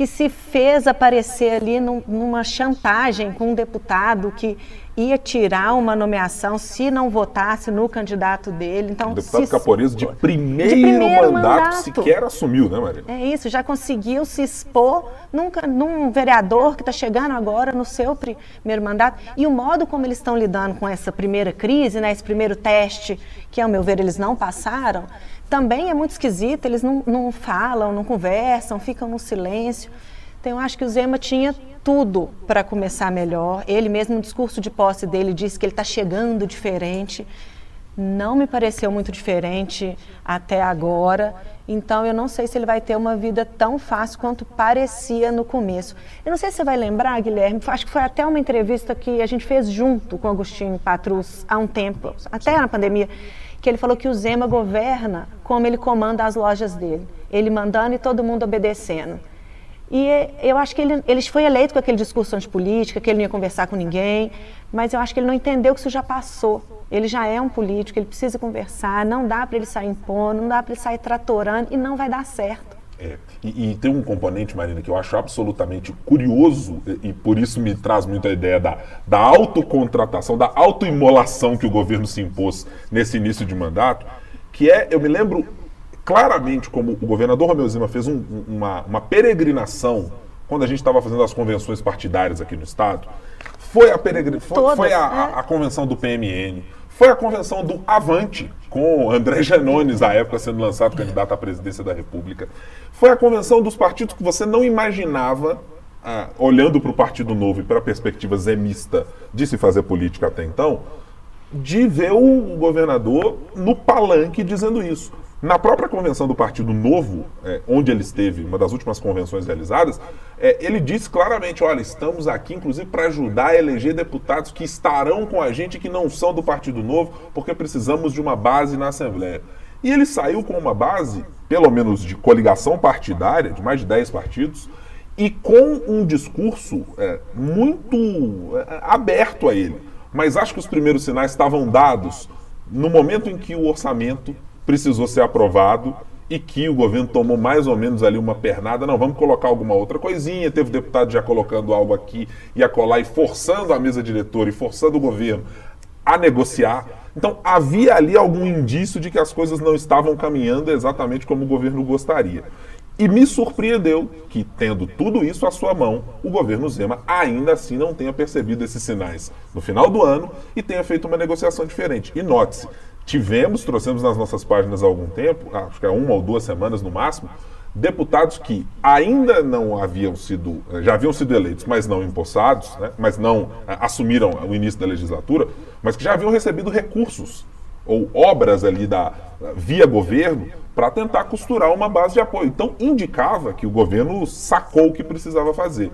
Speaker 2: que se fez aparecer ali num, numa chantagem com um deputado que ia tirar uma nomeação se não votasse no candidato dele. Então,
Speaker 1: o deputado
Speaker 2: se...
Speaker 1: Caporeso de primeiro, de primeiro mandato, mandato, sequer assumiu, né, Maria?
Speaker 2: É isso, já conseguiu se expor num, num vereador que está chegando agora no seu primeiro mandato. E o modo como eles estão lidando com essa primeira crise, né, esse primeiro teste, que, ao meu ver, eles não passaram, também é muito esquisito. Eles não, não falam, não conversam, ficam no silêncio. Então, eu acho que o Zema tinha tudo para começar melhor. Ele mesmo no discurso de posse dele disse que ele está chegando diferente. Não me pareceu muito diferente até agora. Então eu não sei se ele vai ter uma vida tão fácil quanto parecia no começo. Eu não sei se você vai lembrar, Guilherme, acho que foi até uma entrevista que a gente fez junto com Agostinho Patrus há um tempo, até na pandemia, que ele falou que o Zema governa como ele comanda as lojas dele. Ele mandando e todo mundo obedecendo. E eu acho que ele, ele foi eleito com aquele discurso antipolítica, que ele não ia conversar com ninguém, mas eu acho que ele não entendeu que isso já passou. Ele já é um político, ele precisa conversar, não dá para ele sair impondo, não dá para ele sair tratorando e não vai dar certo.
Speaker 1: É, e, e, tem um componente, Marina, que eu acho absolutamente curioso e, e por isso me traz muito a ideia da, da autocontratação, da autoimolação que o governo se impôs nesse início de mandato, que é, eu me lembro claramente como o governador Romeu Zema fez um, uma, uma peregrinação quando a gente estava fazendo as convenções partidárias aqui no estado, foi a, peregrin... foi, foi a, a, a, convenção do PMN, foi a convenção do Avante, com André Genones, à época, sendo lançado candidato à presidência da República. Foi a convenção dos partidos que você não imaginava, ah, olhando para o Partido Novo e para a perspectiva zemista de se fazer política até então, de ver o governador no palanque dizendo isso. Na própria convenção do Partido Novo, é, onde ele esteve, uma das últimas convenções realizadas, é, ele disse claramente: olha, estamos aqui inclusive para ajudar a eleger deputados que estarão com a gente que não são do Partido Novo, porque precisamos de uma base na Assembleia. E ele saiu com uma base, pelo menos de coligação partidária, de mais de 10 partidos, e com um discurso é, muito é, aberto a ele. Mas acho que os primeiros sinais estavam dados no momento em que o orçamento precisou ser aprovado e que o governo tomou mais ou menos ali uma pernada, não, vamos colocar alguma outra coisinha, teve deputado já colocando algo aqui e acolá e forçando a mesa diretora e forçando o governo a negociar. Então havia ali algum indício de que as coisas não estavam caminhando exatamente como o governo gostaria. E me surpreendeu que, tendo tudo isso à sua mão, o governo Zema ainda assim não tenha percebido esses sinais no final do ano e tenha feito uma negociação diferente. E note-se, tivemos, trouxemos nas nossas páginas há algum tempo, acho que há uma ou duas semanas no máximo, deputados que ainda não haviam sido, eh, já haviam sido eleitos, mas não empossados, né, mas não eh, assumiram o início da legislatura, mas que já haviam recebido recursos ou obras ali da via governo para tentar costurar uma base de apoio. Então indicava que o governo sacou o que precisava fazer.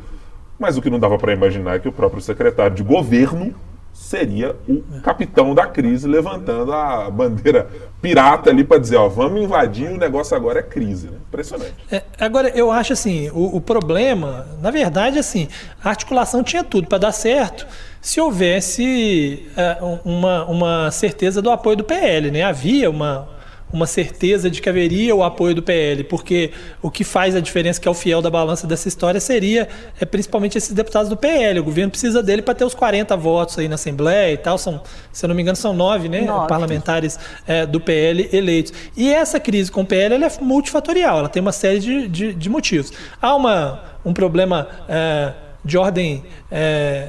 Speaker 1: Mas o que não dava para imaginar é que o próprio secretário de governo seria o capitão da crise levantando a bandeira pirata ali para dizer, ó, vamos invadir, o negócio agora é crise. Né? Impressionante.
Speaker 3: É, agora, eu acho assim, o, o, problema, na verdade, assim, a articulação tinha tudo para dar certo se houvesse é, uma, uma certeza do apoio do PL, né? Havia uma, uma certeza de que haveria o apoio do PL, porque o que faz a diferença, que é o fiel da balança dessa história, seria é, principalmente esses deputados do PL. O governo precisa dele para ter os 40 votos aí na Assembleia e tal. São, se eu não me engano, são nove, né, nove. parlamentares é, do PL eleitos. E essa crise com o PL é multifatorial, ela tem uma série de, de, de motivos. Há uma, um problema é, de ordem é,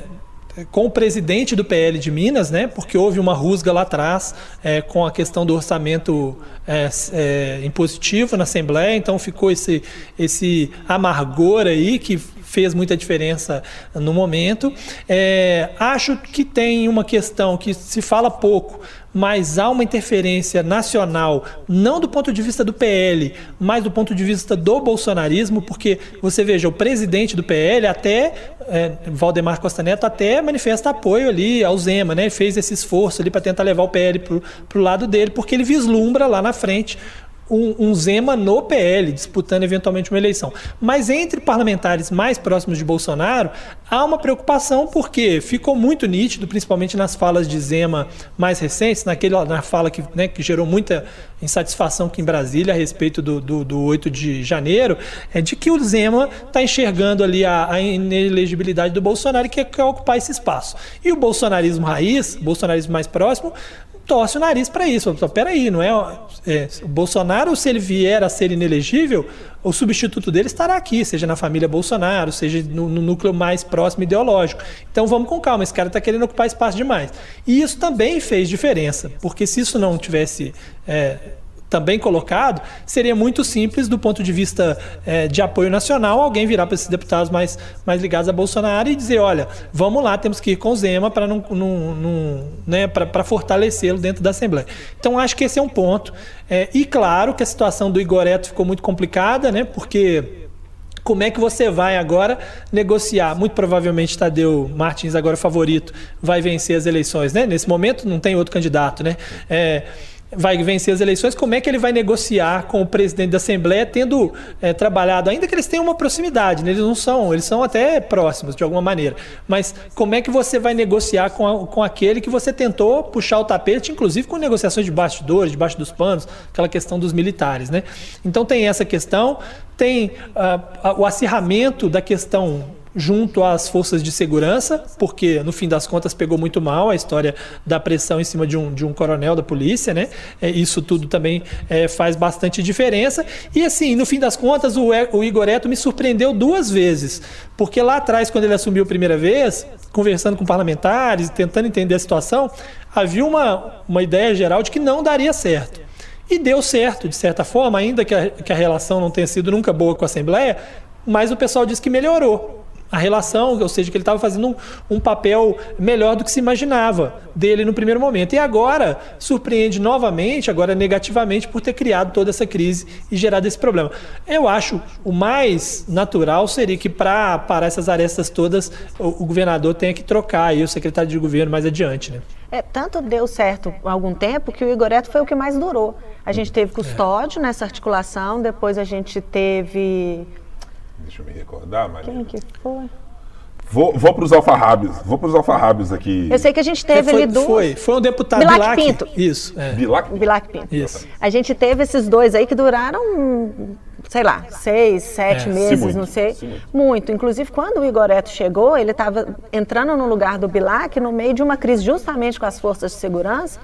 Speaker 3: com o presidente do PL de Minas, né, porque houve uma rusga lá atrás é, com a questão do orçamento é, é, impositivo na Assembleia, então ficou esse, esse amargor aí que fez muita diferença no momento. É, acho que tem uma questão que se fala pouco, mas há uma interferência nacional, não do ponto de vista do PL, mas do ponto de vista do bolsonarismo, porque você veja, o presidente do PL, até é, Valdemar Costa Neto, até manifesta apoio ali ao Zema, né? Fez esse esforço ali para tentar levar o PL para o lado dele, porque ele vislumbra lá na frente um, um, Zema no PL, disputando eventualmente uma eleição. Mas entre parlamentares mais próximos de Bolsonaro, há uma preocupação porque ficou muito nítido, principalmente nas falas de Zema mais recentes, naquele, na fala que, né, que gerou muita insatisfação aqui em Brasília a respeito do, do, do 8 de janeiro, é de que o Zema está enxergando ali a, a, inelegibilidade do Bolsonaro e quer, quer ocupar esse espaço. E o bolsonarismo raiz, bolsonarismo mais próximo, torce o nariz para isso. Então, peraí, não é, é, O Bolsonaro, se ele vier a ser inelegível, o substituto dele estará aqui, seja na família Bolsonaro, seja no, no núcleo mais próximo ideológico. Então vamos com calma, esse cara está querendo ocupar espaço demais. E isso também fez diferença, porque se isso não tivesse. É, também colocado, seria muito simples do ponto de vista é, de apoio nacional, alguém virar para esses deputados mais, mais ligados a Bolsonaro e dizer, olha, vamos lá, temos que ir com o Zema para não, não, não, né, fortalecê-lo dentro da Assembleia. Então acho que esse é um ponto. É, e claro que a situação do Igoreto ficou muito complicada, né, porque como é que você vai agora negociar? Muito provavelmente Tadeu Martins, agora favorito, vai vencer as eleições, né? Nesse momento não tem outro candidato, né? É, vai vencer as eleições, como é que ele vai negociar com o presidente da Assembleia, tendo é, trabalhado, ainda que eles tenham uma proximidade, né? eles não são, eles são até próximos de alguma maneira, mas como é que você vai negociar com, a, com aquele que você tentou puxar o tapete, inclusive com negociações de bastidores, debaixo dos panos, aquela questão dos militares, né? Então tem essa questão, tem uh, o acirramento da questão junto às forças de segurança, porque no fim das contas pegou muito mal a história da pressão em cima de um, de um coronel da polícia, né? É, isso tudo também é, faz bastante diferença. E assim, no fim das contas, o, o Igor Eto me surpreendeu duas vezes, porque lá atrás, quando ele assumiu a primeira vez, conversando com parlamentares, tentando entender a situação, havia uma, uma ideia geral de que não daria certo. E deu certo, de certa forma, ainda que a, que a relação não tenha sido nunca boa com a Assembleia, mas o pessoal disse que melhorou a relação, ou seja, que ele estava fazendo um, um, papel melhor do que se imaginava dele no primeiro momento. E agora surpreende novamente, agora negativamente, por ter criado toda essa crise e gerado esse problema. Eu acho o mais natural seria que para parar essas arestas todas, o, o governador tenha que trocar aí o secretário de governo mais adiante. Né?
Speaker 2: É, tanto deu certo há algum tempo que o Igoreto foi o que mais durou. A gente teve custódio é. nessa articulação, depois a gente teve
Speaker 1: Deixa eu me recordar, mas.
Speaker 2: Quem que foi?
Speaker 1: Vou, vou para os alfarrábios. Vou para os alfarrábios aqui.
Speaker 2: Eu sei que a gente teve
Speaker 3: foi,
Speaker 2: ali duas.
Speaker 3: Foi, foi um deputado
Speaker 2: Bilac, Bilac Pinto.
Speaker 3: Isso.
Speaker 1: É. Bilac?
Speaker 2: Bilac Pinto.
Speaker 3: Isso.
Speaker 2: A gente teve esses dois aí que duraram, sei lá, seis, sete é. meses, Sim, não sei. Sim, muito. muito. Inclusive, quando o Igoreto chegou, ele estava entrando no lugar do Bilac no meio de uma crise justamente com as forças de segurança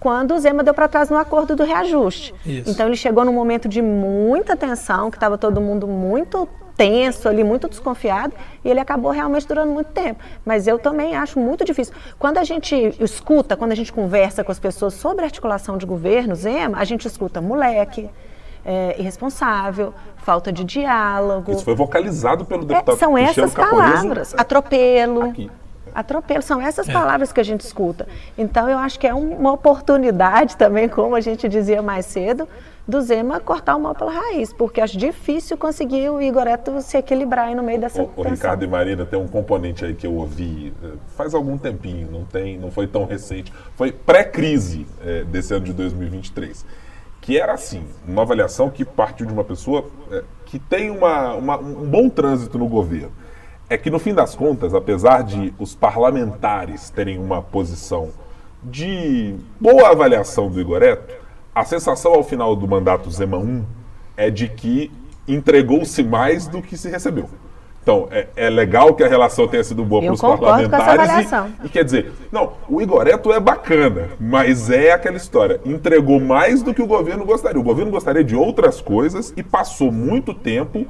Speaker 2: quando o Zema deu para trás no acordo do reajuste. Isso. Então ele chegou num momento de muita tensão, que estava todo mundo muito tenso ali, muito desconfiado, e ele acabou realmente durando muito tempo. Mas eu também acho muito difícil. Quando a gente escuta, quando a gente conversa com as pessoas sobre articulação de governo, Zema, a gente escuta moleque, é, irresponsável, falta de diálogo.
Speaker 1: Isso foi vocalizado pelo deputado
Speaker 2: é, São essas palavras. Atropelo.
Speaker 1: Aqui.
Speaker 2: Atropelo, são essas é. palavras que a gente escuta. Então, eu acho que é uma oportunidade também, como a gente dizia mais cedo, do Zema cortar o mal pela raiz, porque acho difícil conseguir o Igoreto se equilibrar aí no meio dessa
Speaker 1: o, o Ricardo e Marina tem um componente aí que eu ouvi eh, faz algum tempinho, não tem, não foi tão recente, foi pré-crise é, desse ano de 2023, que era assim, uma avaliação que partiu de uma pessoa é, que tem uma, uma, um bom trânsito no governo. É que no fim das contas, apesar de os parlamentares terem uma posição de boa avaliação do Igoreto, a sensação ao final do mandato Zema 1 é de que entregou-se mais do que se recebeu. Então, é, é, legal que a relação tenha sido boa para os parlamentares. E, e, quer dizer, não, o Igoreto é bacana, mas é aquela história. Entregou mais do que o governo gostaria. O governo gostaria de outras coisas e passou muito tempo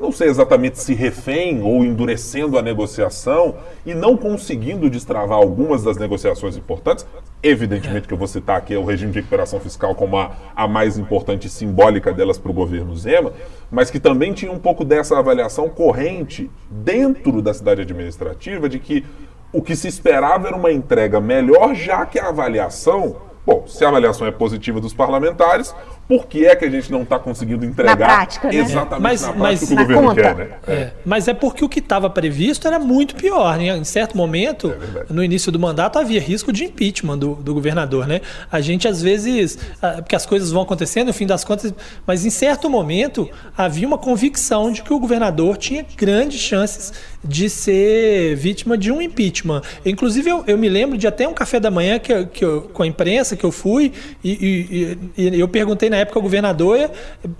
Speaker 1: não sei exatamente se refém ou endurecendo a negociação e não conseguindo destravar algumas das negociações importantes. Evidentemente que eu vou citar aqui o regime de recuperação fiscal como a, a mais importante e simbólica delas para o governo Zema, mas que também tinha um pouco dessa avaliação corrente dentro da cidade administrativa de que o que se esperava era uma entrega melhor, já que a avaliação Bom, se a avaliação é positiva dos parlamentares, por que é que a gente não está conseguindo entregar
Speaker 2: na prática, né?
Speaker 1: exatamente
Speaker 3: mas,
Speaker 1: na prática
Speaker 3: mas,
Speaker 1: que o governo conta. quer, né?
Speaker 3: É. É. Mas é porque o que estava previsto era muito pior. Né? Em certo momento, é no início do mandato, havia risco de impeachment do, do, governador. Né? A gente, às vezes, porque as coisas vão acontecendo, no fim das contas, mas em certo momento havia uma convicção de que o governador tinha grandes chances de ser vítima de um impeachment. Inclusive, eu, eu me lembro de até um café da manhã que, que eu, com a imprensa que eu fui e, e, e, eu perguntei na época governador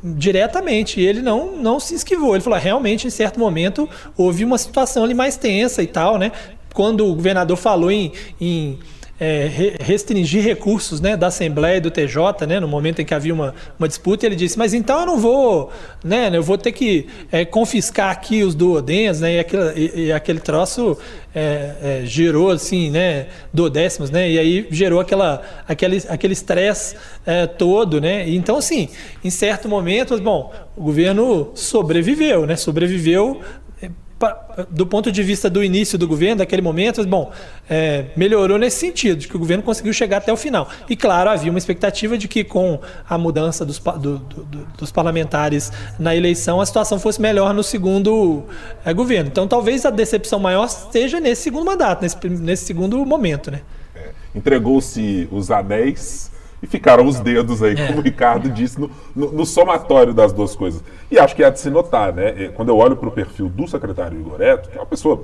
Speaker 3: diretamente e ele não, não se esquivou. Ele falou: ah, realmente, em certo momento, houve uma situação ali mais tensa e tal, né? Quando o governador falou em, em é, restringir recursos né, da Assembleia e do TJ, né, no momento em que havia uma, uma disputa, ele disse, mas então eu não vou, né, eu vou ter que é, confiscar aqui os duodens, né, e, aquele, e, e aquele troço é, é gerou, assim, né, duodécimos, né, e aí gerou aquela, aquele aquele estresse é, todo, né, então, assim, em certo momento, bom, o governo sobreviveu, né, sobreviveu do ponto de vista do início do governo, daquele momento, bom, é, melhorou nesse sentido, de que o governo conseguiu chegar até o final. E, claro, havia uma expectativa de que, com a mudança dos, do, do, dos parlamentares na eleição, a situação fosse melhor no segundo é, governo. Então, talvez a decepção maior esteja nesse segundo mandato, nesse, nesse segundo momento. Né?
Speaker 1: É, Entregou-se os anéis e ficaram os dedos aí, como o Ricardo disse, no, no, no, somatório das duas coisas. E acho que é de se notar, né? Quando eu olho para o perfil do secretário Igoreto, que é uma pessoa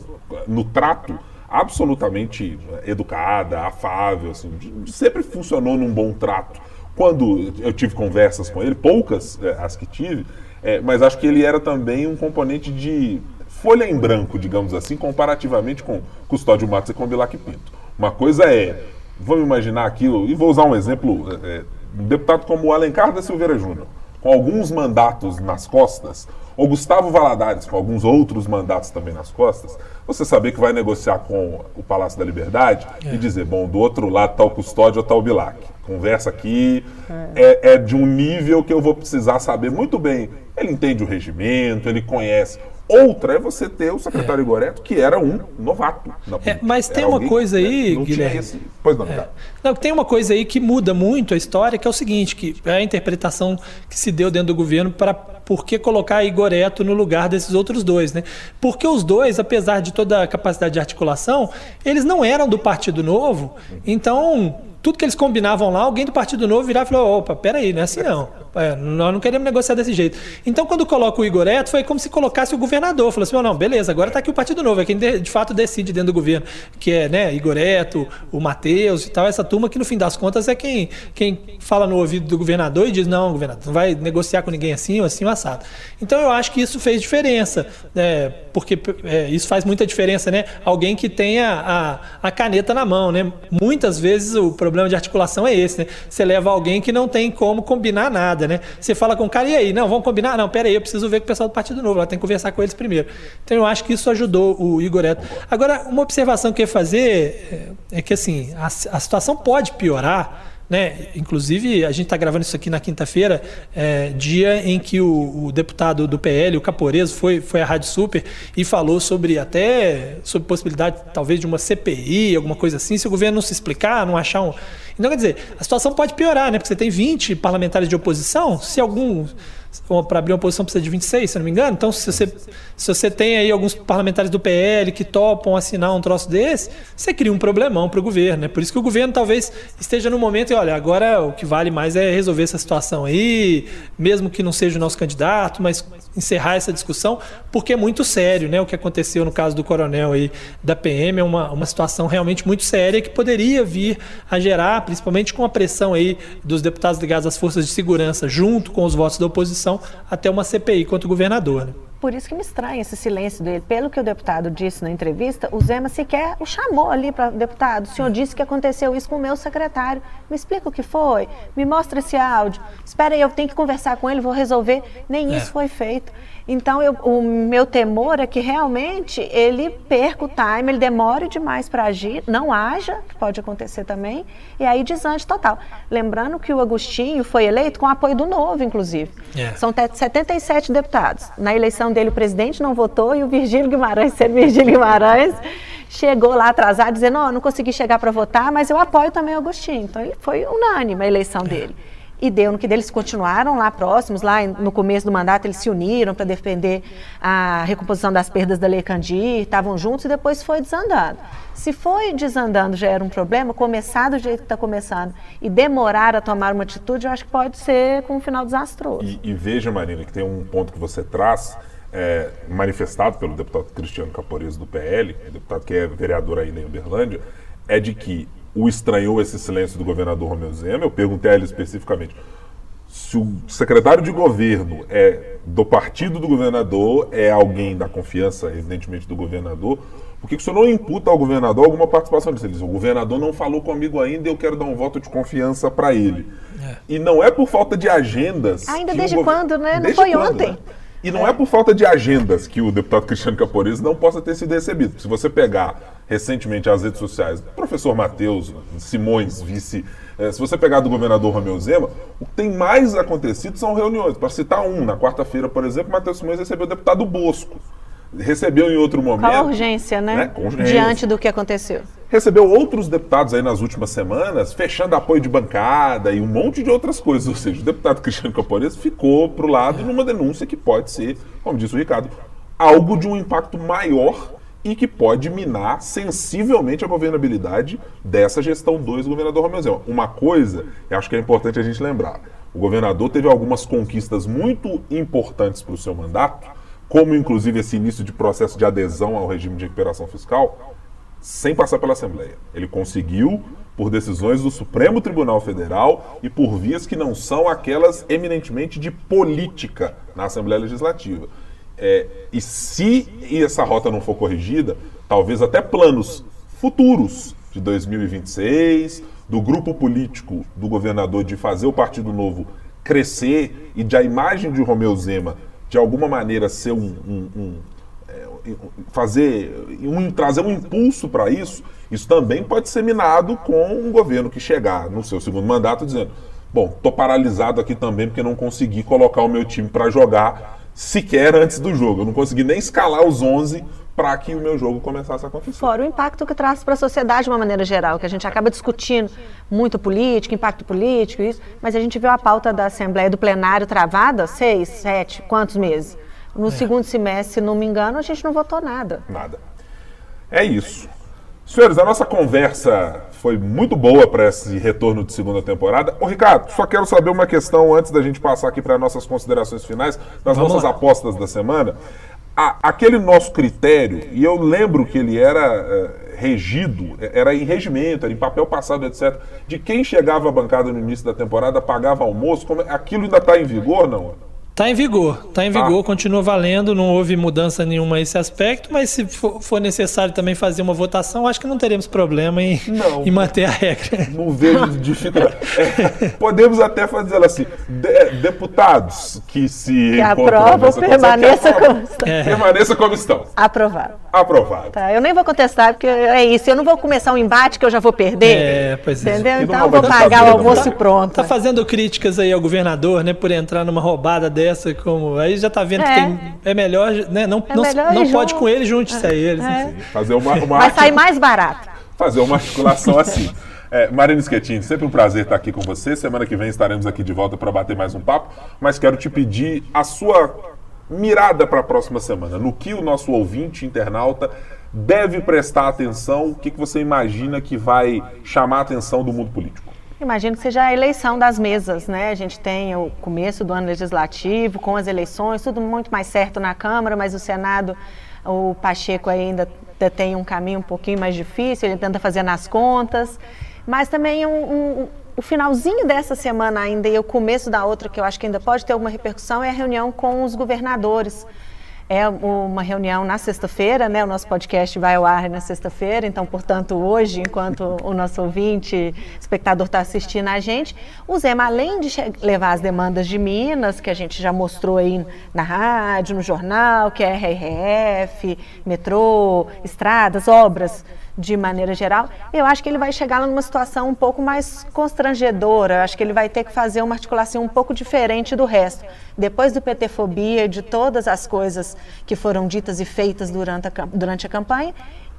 Speaker 1: no trato absolutamente educada, afável, assim, sempre funcionou num bom trato. Quando eu tive conversas com ele, poucas é, as que tive, é, mas acho que ele era também um componente de folha em branco, digamos assim, comparativamente com Custódio Matos e com Bilac Pinto. Uma coisa é vamos imaginar aquilo, e vou usar um exemplo, é, um deputado como o Alencar da Silveira Júnior, com alguns mandatos nas costas, ou Gustavo Valadares com alguns outros mandatos também nas costas, você saber que vai negociar com o Palácio da Liberdade é. e dizer, bom, do outro lado está o custódio ou está o Bilac. Conversa aqui é. é. é de um nível que eu vou precisar saber muito bem. Ele entende o regimento, ele conhece Outra é você ter o secretário é. Goreto, que era um novato.
Speaker 3: É, mas tem uma coisa aí, Guilherme. Esse...
Speaker 1: Pois não, é.
Speaker 3: não, tem uma coisa aí que muda muito a história, que é o seguinte, que é a interpretação que se deu dentro do governo para por que colocar Igoreto no lugar desses outros dois, né? Porque os dois, apesar de toda a capacidade de articulação, eles não eram do Partido Novo, então tudo que eles combinavam lá, alguém do Partido Novo virava e falou: opa, peraí, não é assim não. É, nós não queremos negociar desse jeito. Então, quando coloca o Igor Eto, foi como se colocasse o governador. Falou assim: oh, não, beleza, agora está aqui o Partido Novo, é quem de, de, fato decide dentro do governo, que é né, Igor Eto, o Matheus e tal, essa turma que no fim das contas é quem, quem fala no ouvido do governador e diz: não, governador, não vai negociar com ninguém assim ou assim ou assado. Então, eu acho que isso fez diferença, né, porque é, isso faz muita diferença, né? Alguém que tenha a, a caneta na mão, né? Muitas vezes o problema de articulação é esse, né? Você leva alguém que não tem como combinar nada né? Você fala com o cara, e aí? Não, vamos combinar? Não, pera aí, eu preciso ver com o pessoal do Partido Novo, ela tem que conversar com eles primeiro. Então eu acho que isso ajudou o Igor Eto. Agora, uma observação que eu ia fazer é, é que assim, a, a situação pode piorar. Né? Inclusive, a gente está gravando isso aqui na quinta-feira, é, dia em que o, o, deputado do PL, o Caporeso, foi, foi à Rádio Super e falou sobre até sobre possibilidade talvez de uma CPI, alguma coisa assim, se o governo não se explicar, não achar um. Então, quer dizer, a situação pode piorar, né? Porque você tem 20 parlamentares de oposição, se algum para abrir uma posição precisa de 26, se não me engano. Então, se você, se você tem aí alguns parlamentares do PL que topam assinar um troço desse, você cria um problemão para o governo. Né? Por isso que o governo talvez esteja no momento e, olha, agora o que vale mais é resolver essa situação aí, mesmo que não seja o nosso candidato, mas encerrar essa discussão, porque é muito sério, né? O que aconteceu no caso do coronel aí da PM é uma, uma situação realmente muito séria que poderia vir a gerar, principalmente com a pressão aí dos deputados ligados às forças de segurança, junto com os votos da oposição, até uma CPI contra o governador. Né?
Speaker 2: Por isso que me estranha esse silêncio dele. Pelo que o deputado disse na entrevista, o Zema sequer o chamou ali para deputado. O senhor disse que aconteceu isso com o meu secretário. Me explica o que foi. Me mostra esse áudio. Espera aí, eu tenho que conversar com ele, vou resolver. Nem é. isso foi feito. Então, eu, o meu temor é que realmente ele perca o time, ele demore demais para agir, não haja, que pode acontecer também, e aí desante total. Lembrando que o Agostinho foi eleito com apoio do Novo, inclusive. É. São 77 deputados. Na eleição dele, o presidente não votou e o Virgílio Guimarães, ser Virgílio Guimarães, chegou lá atrasado, dizendo: oh, não consegui chegar para votar, mas eu apoio também o Agostinho. Então, ele foi unânime a eleição é. dele e deu no que deles continuaram lá próximos, lá no começo do mandato eles se uniram para defender a recomposição das perdas da Lei Candir, estavam juntos e depois foi desandando. Se foi desandando já era um problema, começar do jeito que está começando e demorar a tomar uma atitude, eu acho que pode ser com um final desastroso.
Speaker 1: E, e veja, Marina, que tem um ponto que você traz, é, manifestado pelo deputado Cristiano Caporeso do PL, deputado que é vereador aí em Uberlândia, é de que o estranhou esse silêncio do governador Romeu Zema. Eu perguntei a ele especificamente se o secretário de governo é do partido do governador, é alguém da confiança, evidentemente, do governador, por que o senhor não imputa ao governador alguma participação disso? Ele diz, o governador não falou comigo ainda e eu quero dar um voto de confiança para ele. É. E não é por falta de agendas.
Speaker 2: Ainda desde quando, né? Desde não foi quando, ontem. Né?
Speaker 1: E não é. é por falta de agendas que o deputado Cristiano Caporis não possa ter sido recebido. Se você pegar recentemente as redes sociais do professor Matheus Simões, vice, eh, se você pegar do governador Romeu Zema, o que tem mais acontecido são reuniões. Para citar um, na quarta-feira, por exemplo, Matheus Simões recebeu o deputado Bosco recebeu em outro momento.
Speaker 2: Qual a urgência, né? né? Urgência. Diante do que aconteceu.
Speaker 1: Recebeu outros deputados aí nas últimas semanas, fechando apoio de bancada e um monte de outras coisas. Ou seja, o deputado Cristiano Campones ficou para o lado numa denúncia que pode ser, como disse o Ricardo, algo de um impacto maior e que pode minar sensivelmente a governabilidade dessa gestão 2 do governador Romeu. Uma coisa, eu acho que é importante a gente lembrar, o governador teve algumas conquistas muito importantes para o seu mandato, como inclusive esse início de processo de adesão ao regime de recuperação fiscal, sem passar pela Assembleia. Ele conseguiu por decisões do Supremo Tribunal Federal e por vias que não são aquelas eminentemente de política na Assembleia Legislativa. É, e se essa rota não for corrigida, talvez até planos futuros de 2026, do grupo político do governador de fazer o Partido Novo crescer e de a imagem de Romeu Zema de alguma maneira ser um, um, um é, fazer um, trazer um impulso para isso, isso também pode ser minado com um governo que chegar no seu segundo mandato dizendo: bom, estou paralisado aqui também porque não consegui colocar o meu time para jogar sequer antes do jogo. Eu não consegui nem escalar os 11 para que o meu jogo começasse a acontecer.
Speaker 2: Fora o impacto que traz para a sociedade de uma maneira geral, que a gente acaba discutindo muito política, impacto político, isso, mas a gente viu a pauta da Assembleia do plenário travada seis, sete, quantos meses? No é. segundo semestre, se não me engano, a gente não votou nada.
Speaker 1: Nada. É isso. Senhores, a nossa conversa foi muito boa para esse retorno de segunda temporada. Ô, Ricardo, só quero saber uma questão antes da gente passar aqui para nossas considerações finais, das Vamos nossas lá. apostas da semana a, aquele nosso critério, e eu lembro que ele era uh, regido, era em regimento, era em papel passado, etc., de quem chegava à bancada no início da temporada pagava almoço, como, aquilo ainda está em vigor, não?
Speaker 3: Está em vigor, está em vigor, tá. continua valendo, não houve mudança nenhuma nesse aspecto, mas se for, for, necessário também fazer uma votação, acho que não teremos problema em, não, em manter a regra.
Speaker 1: Não vejo [laughs] dificuldade. É, podemos até fazer assim, de, deputados que se
Speaker 2: que aprovam, permaneça como estão.
Speaker 1: É. Permaneça como estão.
Speaker 2: Aprovado.
Speaker 1: Aprovado.
Speaker 2: Tá, eu nem vou contestar, porque é isso, eu não vou começar um embate que eu já vou perder. É, pois é. Entendeu? Então eu vou pagar o almoço tá, pronto.
Speaker 3: Tá fazendo críticas aí ao governador, né, por entrar numa roubada dessa dessa, como. Aí já tá vendo é. que tem, é melhor, né? Não, é não, melhor não pode com ele, junte-se a eles.
Speaker 1: É. Fazer uma, uma
Speaker 2: Vai sair mais barato.
Speaker 1: Fazer uma articulação [laughs] assim. É, Marina Schettini, sempre um prazer estar aqui com você. Semana que vem estaremos aqui de volta para bater mais um papo, mas quero te pedir a sua mirada para a próxima semana. No que o nosso ouvinte, internauta, deve prestar atenção? O que, que você imagina que vai chamar a atenção do mundo político?
Speaker 2: Imagino que seja a eleição das mesas, né? A gente tem o começo do ano legislativo, com as eleições, tudo muito mais certo na Câmara, mas o Senado, o Pacheco ainda tem um caminho um pouquinho mais difícil, ele tenta fazer nas contas. Mas também um, um, o finalzinho dessa semana ainda e o começo da outra, que eu acho que ainda pode ter alguma repercussão, é a reunião com os governadores é uma reunião na sexta-feira, né? O nosso podcast vai ao ar na sexta-feira, então, portanto, hoje, enquanto o nosso ouvinte, espectador está assistindo a gente, o Zema, além de levar as demandas de Minas, que a gente já mostrou aí na rádio, no jornal, que é RRF, metrô, estradas, obras de maneira geral, eu acho que ele vai chegar numa situação um pouco mais constrangedora. Eu acho que ele vai ter que fazer uma articulação um pouco diferente do resto. Depois do PT-fobia de todas as coisas que foram ditas e feitas durante a, durante a campanha,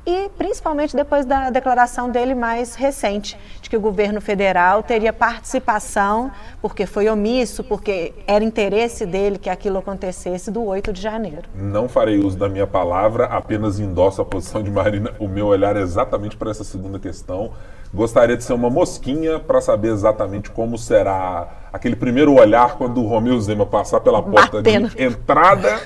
Speaker 2: e principalmente depois da declaração dele mais recente, de que o governo federal teria participação, porque foi omisso, porque era interesse dele que aquilo acontecesse do 8 de janeiro.
Speaker 1: Não farei uso da minha palavra, apenas endosso a posição de Marina. O meu olhar é exatamente para essa segunda questão. Gostaria de ser uma mosquinha para saber exatamente como será aquele primeiro olhar quando o Romeu Zema passar pela porta Batendo. de entrada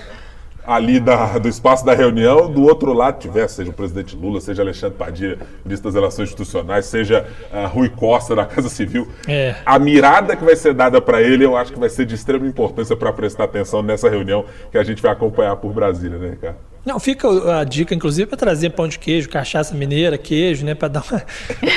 Speaker 1: ali da, do espaço da reunião, do outro lado tiver, seja o presidente Lula, seja Alexandre Padilha, ministro das Relações Institucionais, seja uh, Rui Costa da Casa Civil. É. A mirada que vai ser dada para ele, eu acho que vai ser de extrema importância para prestar atenção nessa reunião que a gente vai acompanhar por Brasília, né, Ricardo?
Speaker 3: Não, fica a dica, inclusive, para trazer pão de queijo, cachaça mineira, queijo, né? Para dar uma. [laughs]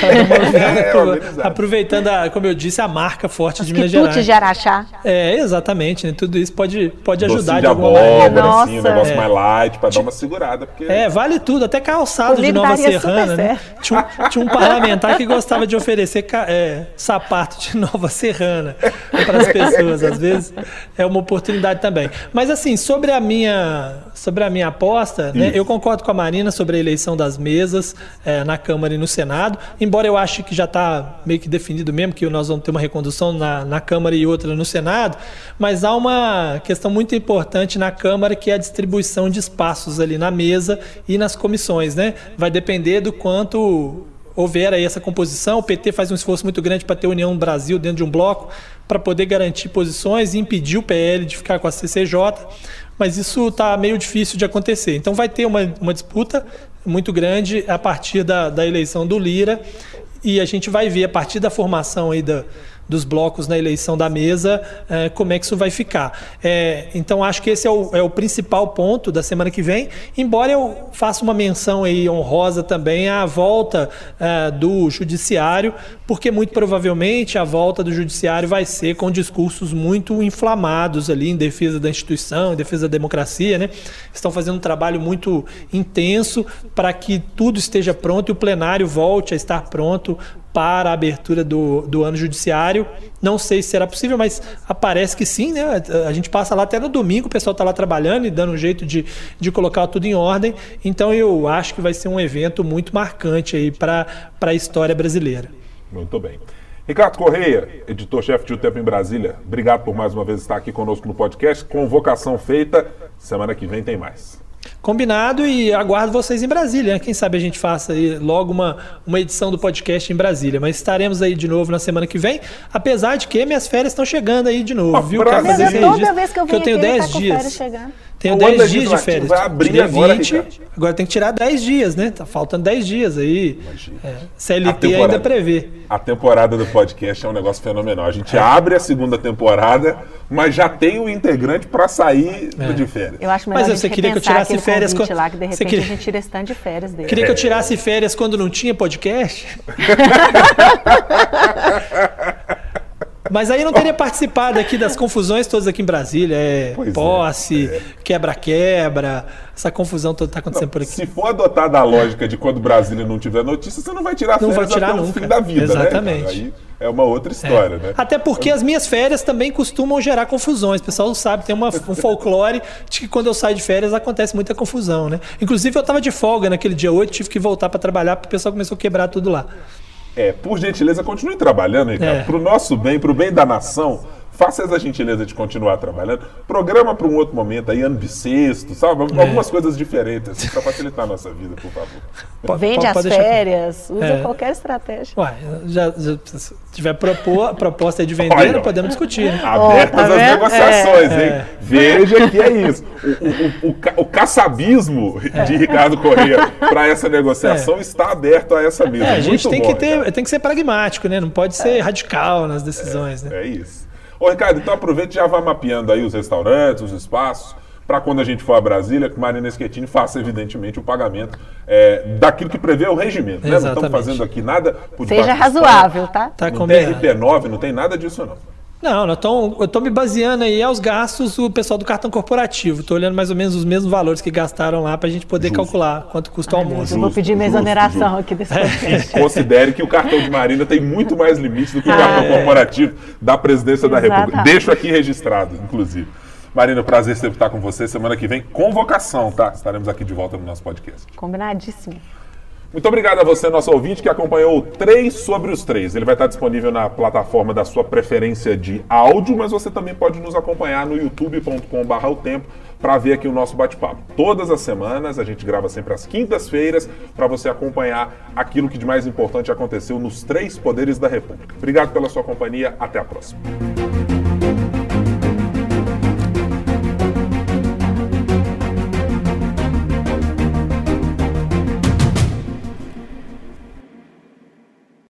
Speaker 3: dar uma [laughs] é, aproveitando, a, como eu disse, a marca forte Os de Minas Gerais.
Speaker 2: de Araxá.
Speaker 3: É, exatamente, né? Tudo isso pode, pode ajudar
Speaker 1: de, de alguma abóbora, maneira. Assim, um negócio é. mais light, para dar uma segurada. Porque...
Speaker 3: É, vale tudo, até calçado de Nova Serrana, né? Tinha um, tinha um, parlamentar que gostava de oferecer é, sapato de [laughs] Nova Serrana para as pessoas. Às vezes é uma oportunidade também. Mas assim, sobre a minha, sobre a minha aposta proposta, né? Eu concordo com a Marina sobre a eleição das mesas é, na Câmara e no Senado, embora eu ache que já está meio que definido mesmo que nós vamos ter uma recondução na, na Câmara e outra no Senado, mas há uma questão muito importante na Câmara que é a distribuição de espaços ali na mesa e nas comissões, né? Vai depender do quanto houver aí essa composição. O PT faz um esforço muito grande para ter União no Brasil dentro de um bloco, para poder garantir posições e impedir o PL de ficar com a CCJ mas isso está meio difícil de acontecer. Então vai ter uma, uma disputa muito grande a partir da, da eleição do Lira e a gente vai ver a partir da formação aí da, dos blocos na eleição da mesa, é, como é que isso vai ficar. É, então, acho que esse é o, é o, principal ponto da semana que vem, embora eu faça uma menção aí honrosa também à volta é, do judiciário, porque muito provavelmente a volta do judiciário vai ser com discursos muito inflamados ali em defesa da instituição, em defesa da democracia, né? Estão fazendo um trabalho muito intenso para que tudo esteja pronto e o plenário volte a estar pronto para a abertura do, do ano judiciário. Não sei se será possível, mas aparece que sim, né? A gente passa lá até no domingo, o pessoal está lá trabalhando e dando um jeito de, de colocar tudo em ordem. Então eu acho que vai ser um evento muito marcante aí para a história brasileira.
Speaker 1: Muito bem. Ricardo Correia, editor-chefe de O Tempo em Brasília, obrigado por mais uma vez estar aqui conosco no podcast. Convocação feita, semana que vem tem mais.
Speaker 3: Combinado e aguardo vocês em Brasília. Né? Quem sabe a gente faça aí logo uma, uma edição do podcast em Brasília. Mas estaremos aí de novo na semana que vem. Apesar de que minhas férias estão chegando aí de novo, viu?
Speaker 2: Quero fazer esse Toda vez que eu, que eu tenho 10 tá dias.
Speaker 3: Tenho 10 dias de férias. Vai abrir dia agora, 20, agora tem que tirar 10 dias, né? Tá faltando 10 dias aí. É, CLT ainda prevê.
Speaker 1: A temporada do podcast é um negócio fenomenal. A gente é. abre a segunda temporada, mas já tem o integrante para sair é. de férias.
Speaker 2: Eu acho melhor mas você queria que eu tirasse férias quando lá, que de repente queria... a gente tira esse tanto de férias dele.
Speaker 3: Queria que eu tirasse férias quando não tinha podcast? [laughs] Mas aí não teria participado aqui das confusões todas aqui em Brasília. É pois é, posse, é. quebra-quebra, essa confusão toda está acontecendo não, por aqui.
Speaker 1: Se for adotada a lógica de quando Brasília não tiver notícia, você não vai tirar não férias vai tirar até nunca. o fim da vida,
Speaker 3: né? Exatamente. né? Aí
Speaker 1: é uma outra história, é. né?
Speaker 3: Até porque as minhas férias também costumam gerar confusões. O pessoal sabe, tem uma, um folclore de que quando eu saio de férias acontece muita confusão, né? Inclusive eu estava de folga naquele dia 8, tive que voltar para trabalhar porque o pessoal começou a quebrar tudo lá.
Speaker 1: É, por gentileza, continue trabalhando, Ricardo.
Speaker 3: É.
Speaker 1: Pro nosso bem, pro bem da nação. Faça essa gentileza de continuar trabalhando. Programa para um outro momento aí, ano bissexto, sabe?
Speaker 3: É.
Speaker 1: Algumas coisas diferentes, assim, para facilitar a nossa vida, por favor.
Speaker 2: Vende as
Speaker 3: pode
Speaker 2: férias, usa
Speaker 3: É.
Speaker 2: qualquer estratégia.
Speaker 3: Uai, já, já- se tiver propor, proposta aí de vender,
Speaker 1: Olha.
Speaker 3: podemos discutir. né?
Speaker 1: Abertas
Speaker 2: tá
Speaker 1: as
Speaker 2: vendo?
Speaker 1: negociações,
Speaker 3: É.
Speaker 1: hein? Veja que é isso. O, o, o, o, ca- o caçabismo de Ricardo Corrêa para essa negociação está aberto a essa mesa.
Speaker 3: É, a gente
Speaker 1: Muito
Speaker 3: tem
Speaker 1: bom,
Speaker 3: que, ter, tem que ser pragmático, né? Não pode ser radical nas decisões, né?
Speaker 1: É isso. Ô, Ricardo, então aproveita e já vá mapeando aí os restaurantes, os espaços, para quando a gente for a Brasília, que Marina Schettini faça, evidentemente, o pagamento é, daquilo que prevê o regimento. Né? Não estamos fazendo aqui nada por
Speaker 2: Seja razoável, tá?
Speaker 3: Tá.
Speaker 1: No
Speaker 3: combinado.
Speaker 1: DRP9 não tem nada disso, não.
Speaker 3: Não, nós tão, eu tô me baseando aí aos gastos do pessoal do cartão corporativo. Tô olhando mais ou menos os mesmos valores que gastaram lá pra gente poder
Speaker 1: Justo.
Speaker 3: calcular quanto custa o
Speaker 2: Ai,
Speaker 3: almoço.
Speaker 2: eu vou pedir minha exoneração
Speaker 1: justo.
Speaker 2: aqui desse podcast. [laughs]
Speaker 1: Considere que o cartão de Marina tem muito mais limites do que o
Speaker 2: Ah,
Speaker 1: cartão
Speaker 3: é.
Speaker 1: corporativo da presidência da República. Deixo aqui registrado, inclusive. Marina, prazer sempre estar com você. Semana que vem, convocação, tá? Estaremos aqui de volta no nosso podcast.
Speaker 2: Combinadíssimo.
Speaker 1: Muito obrigado a você, nosso ouvinte, que acompanhou o 3 sobre os 3. Ele vai estar disponível na plataforma da sua preferência de áudio, mas você também pode nos acompanhar no youtube.com.br o tempo para ver aqui o nosso bate-papo. Todas as semanas, a gente grava sempre às quintas-feiras para você acompanhar aquilo que de mais importante aconteceu nos três poderes da República. Obrigado pela sua companhia, até a próxima.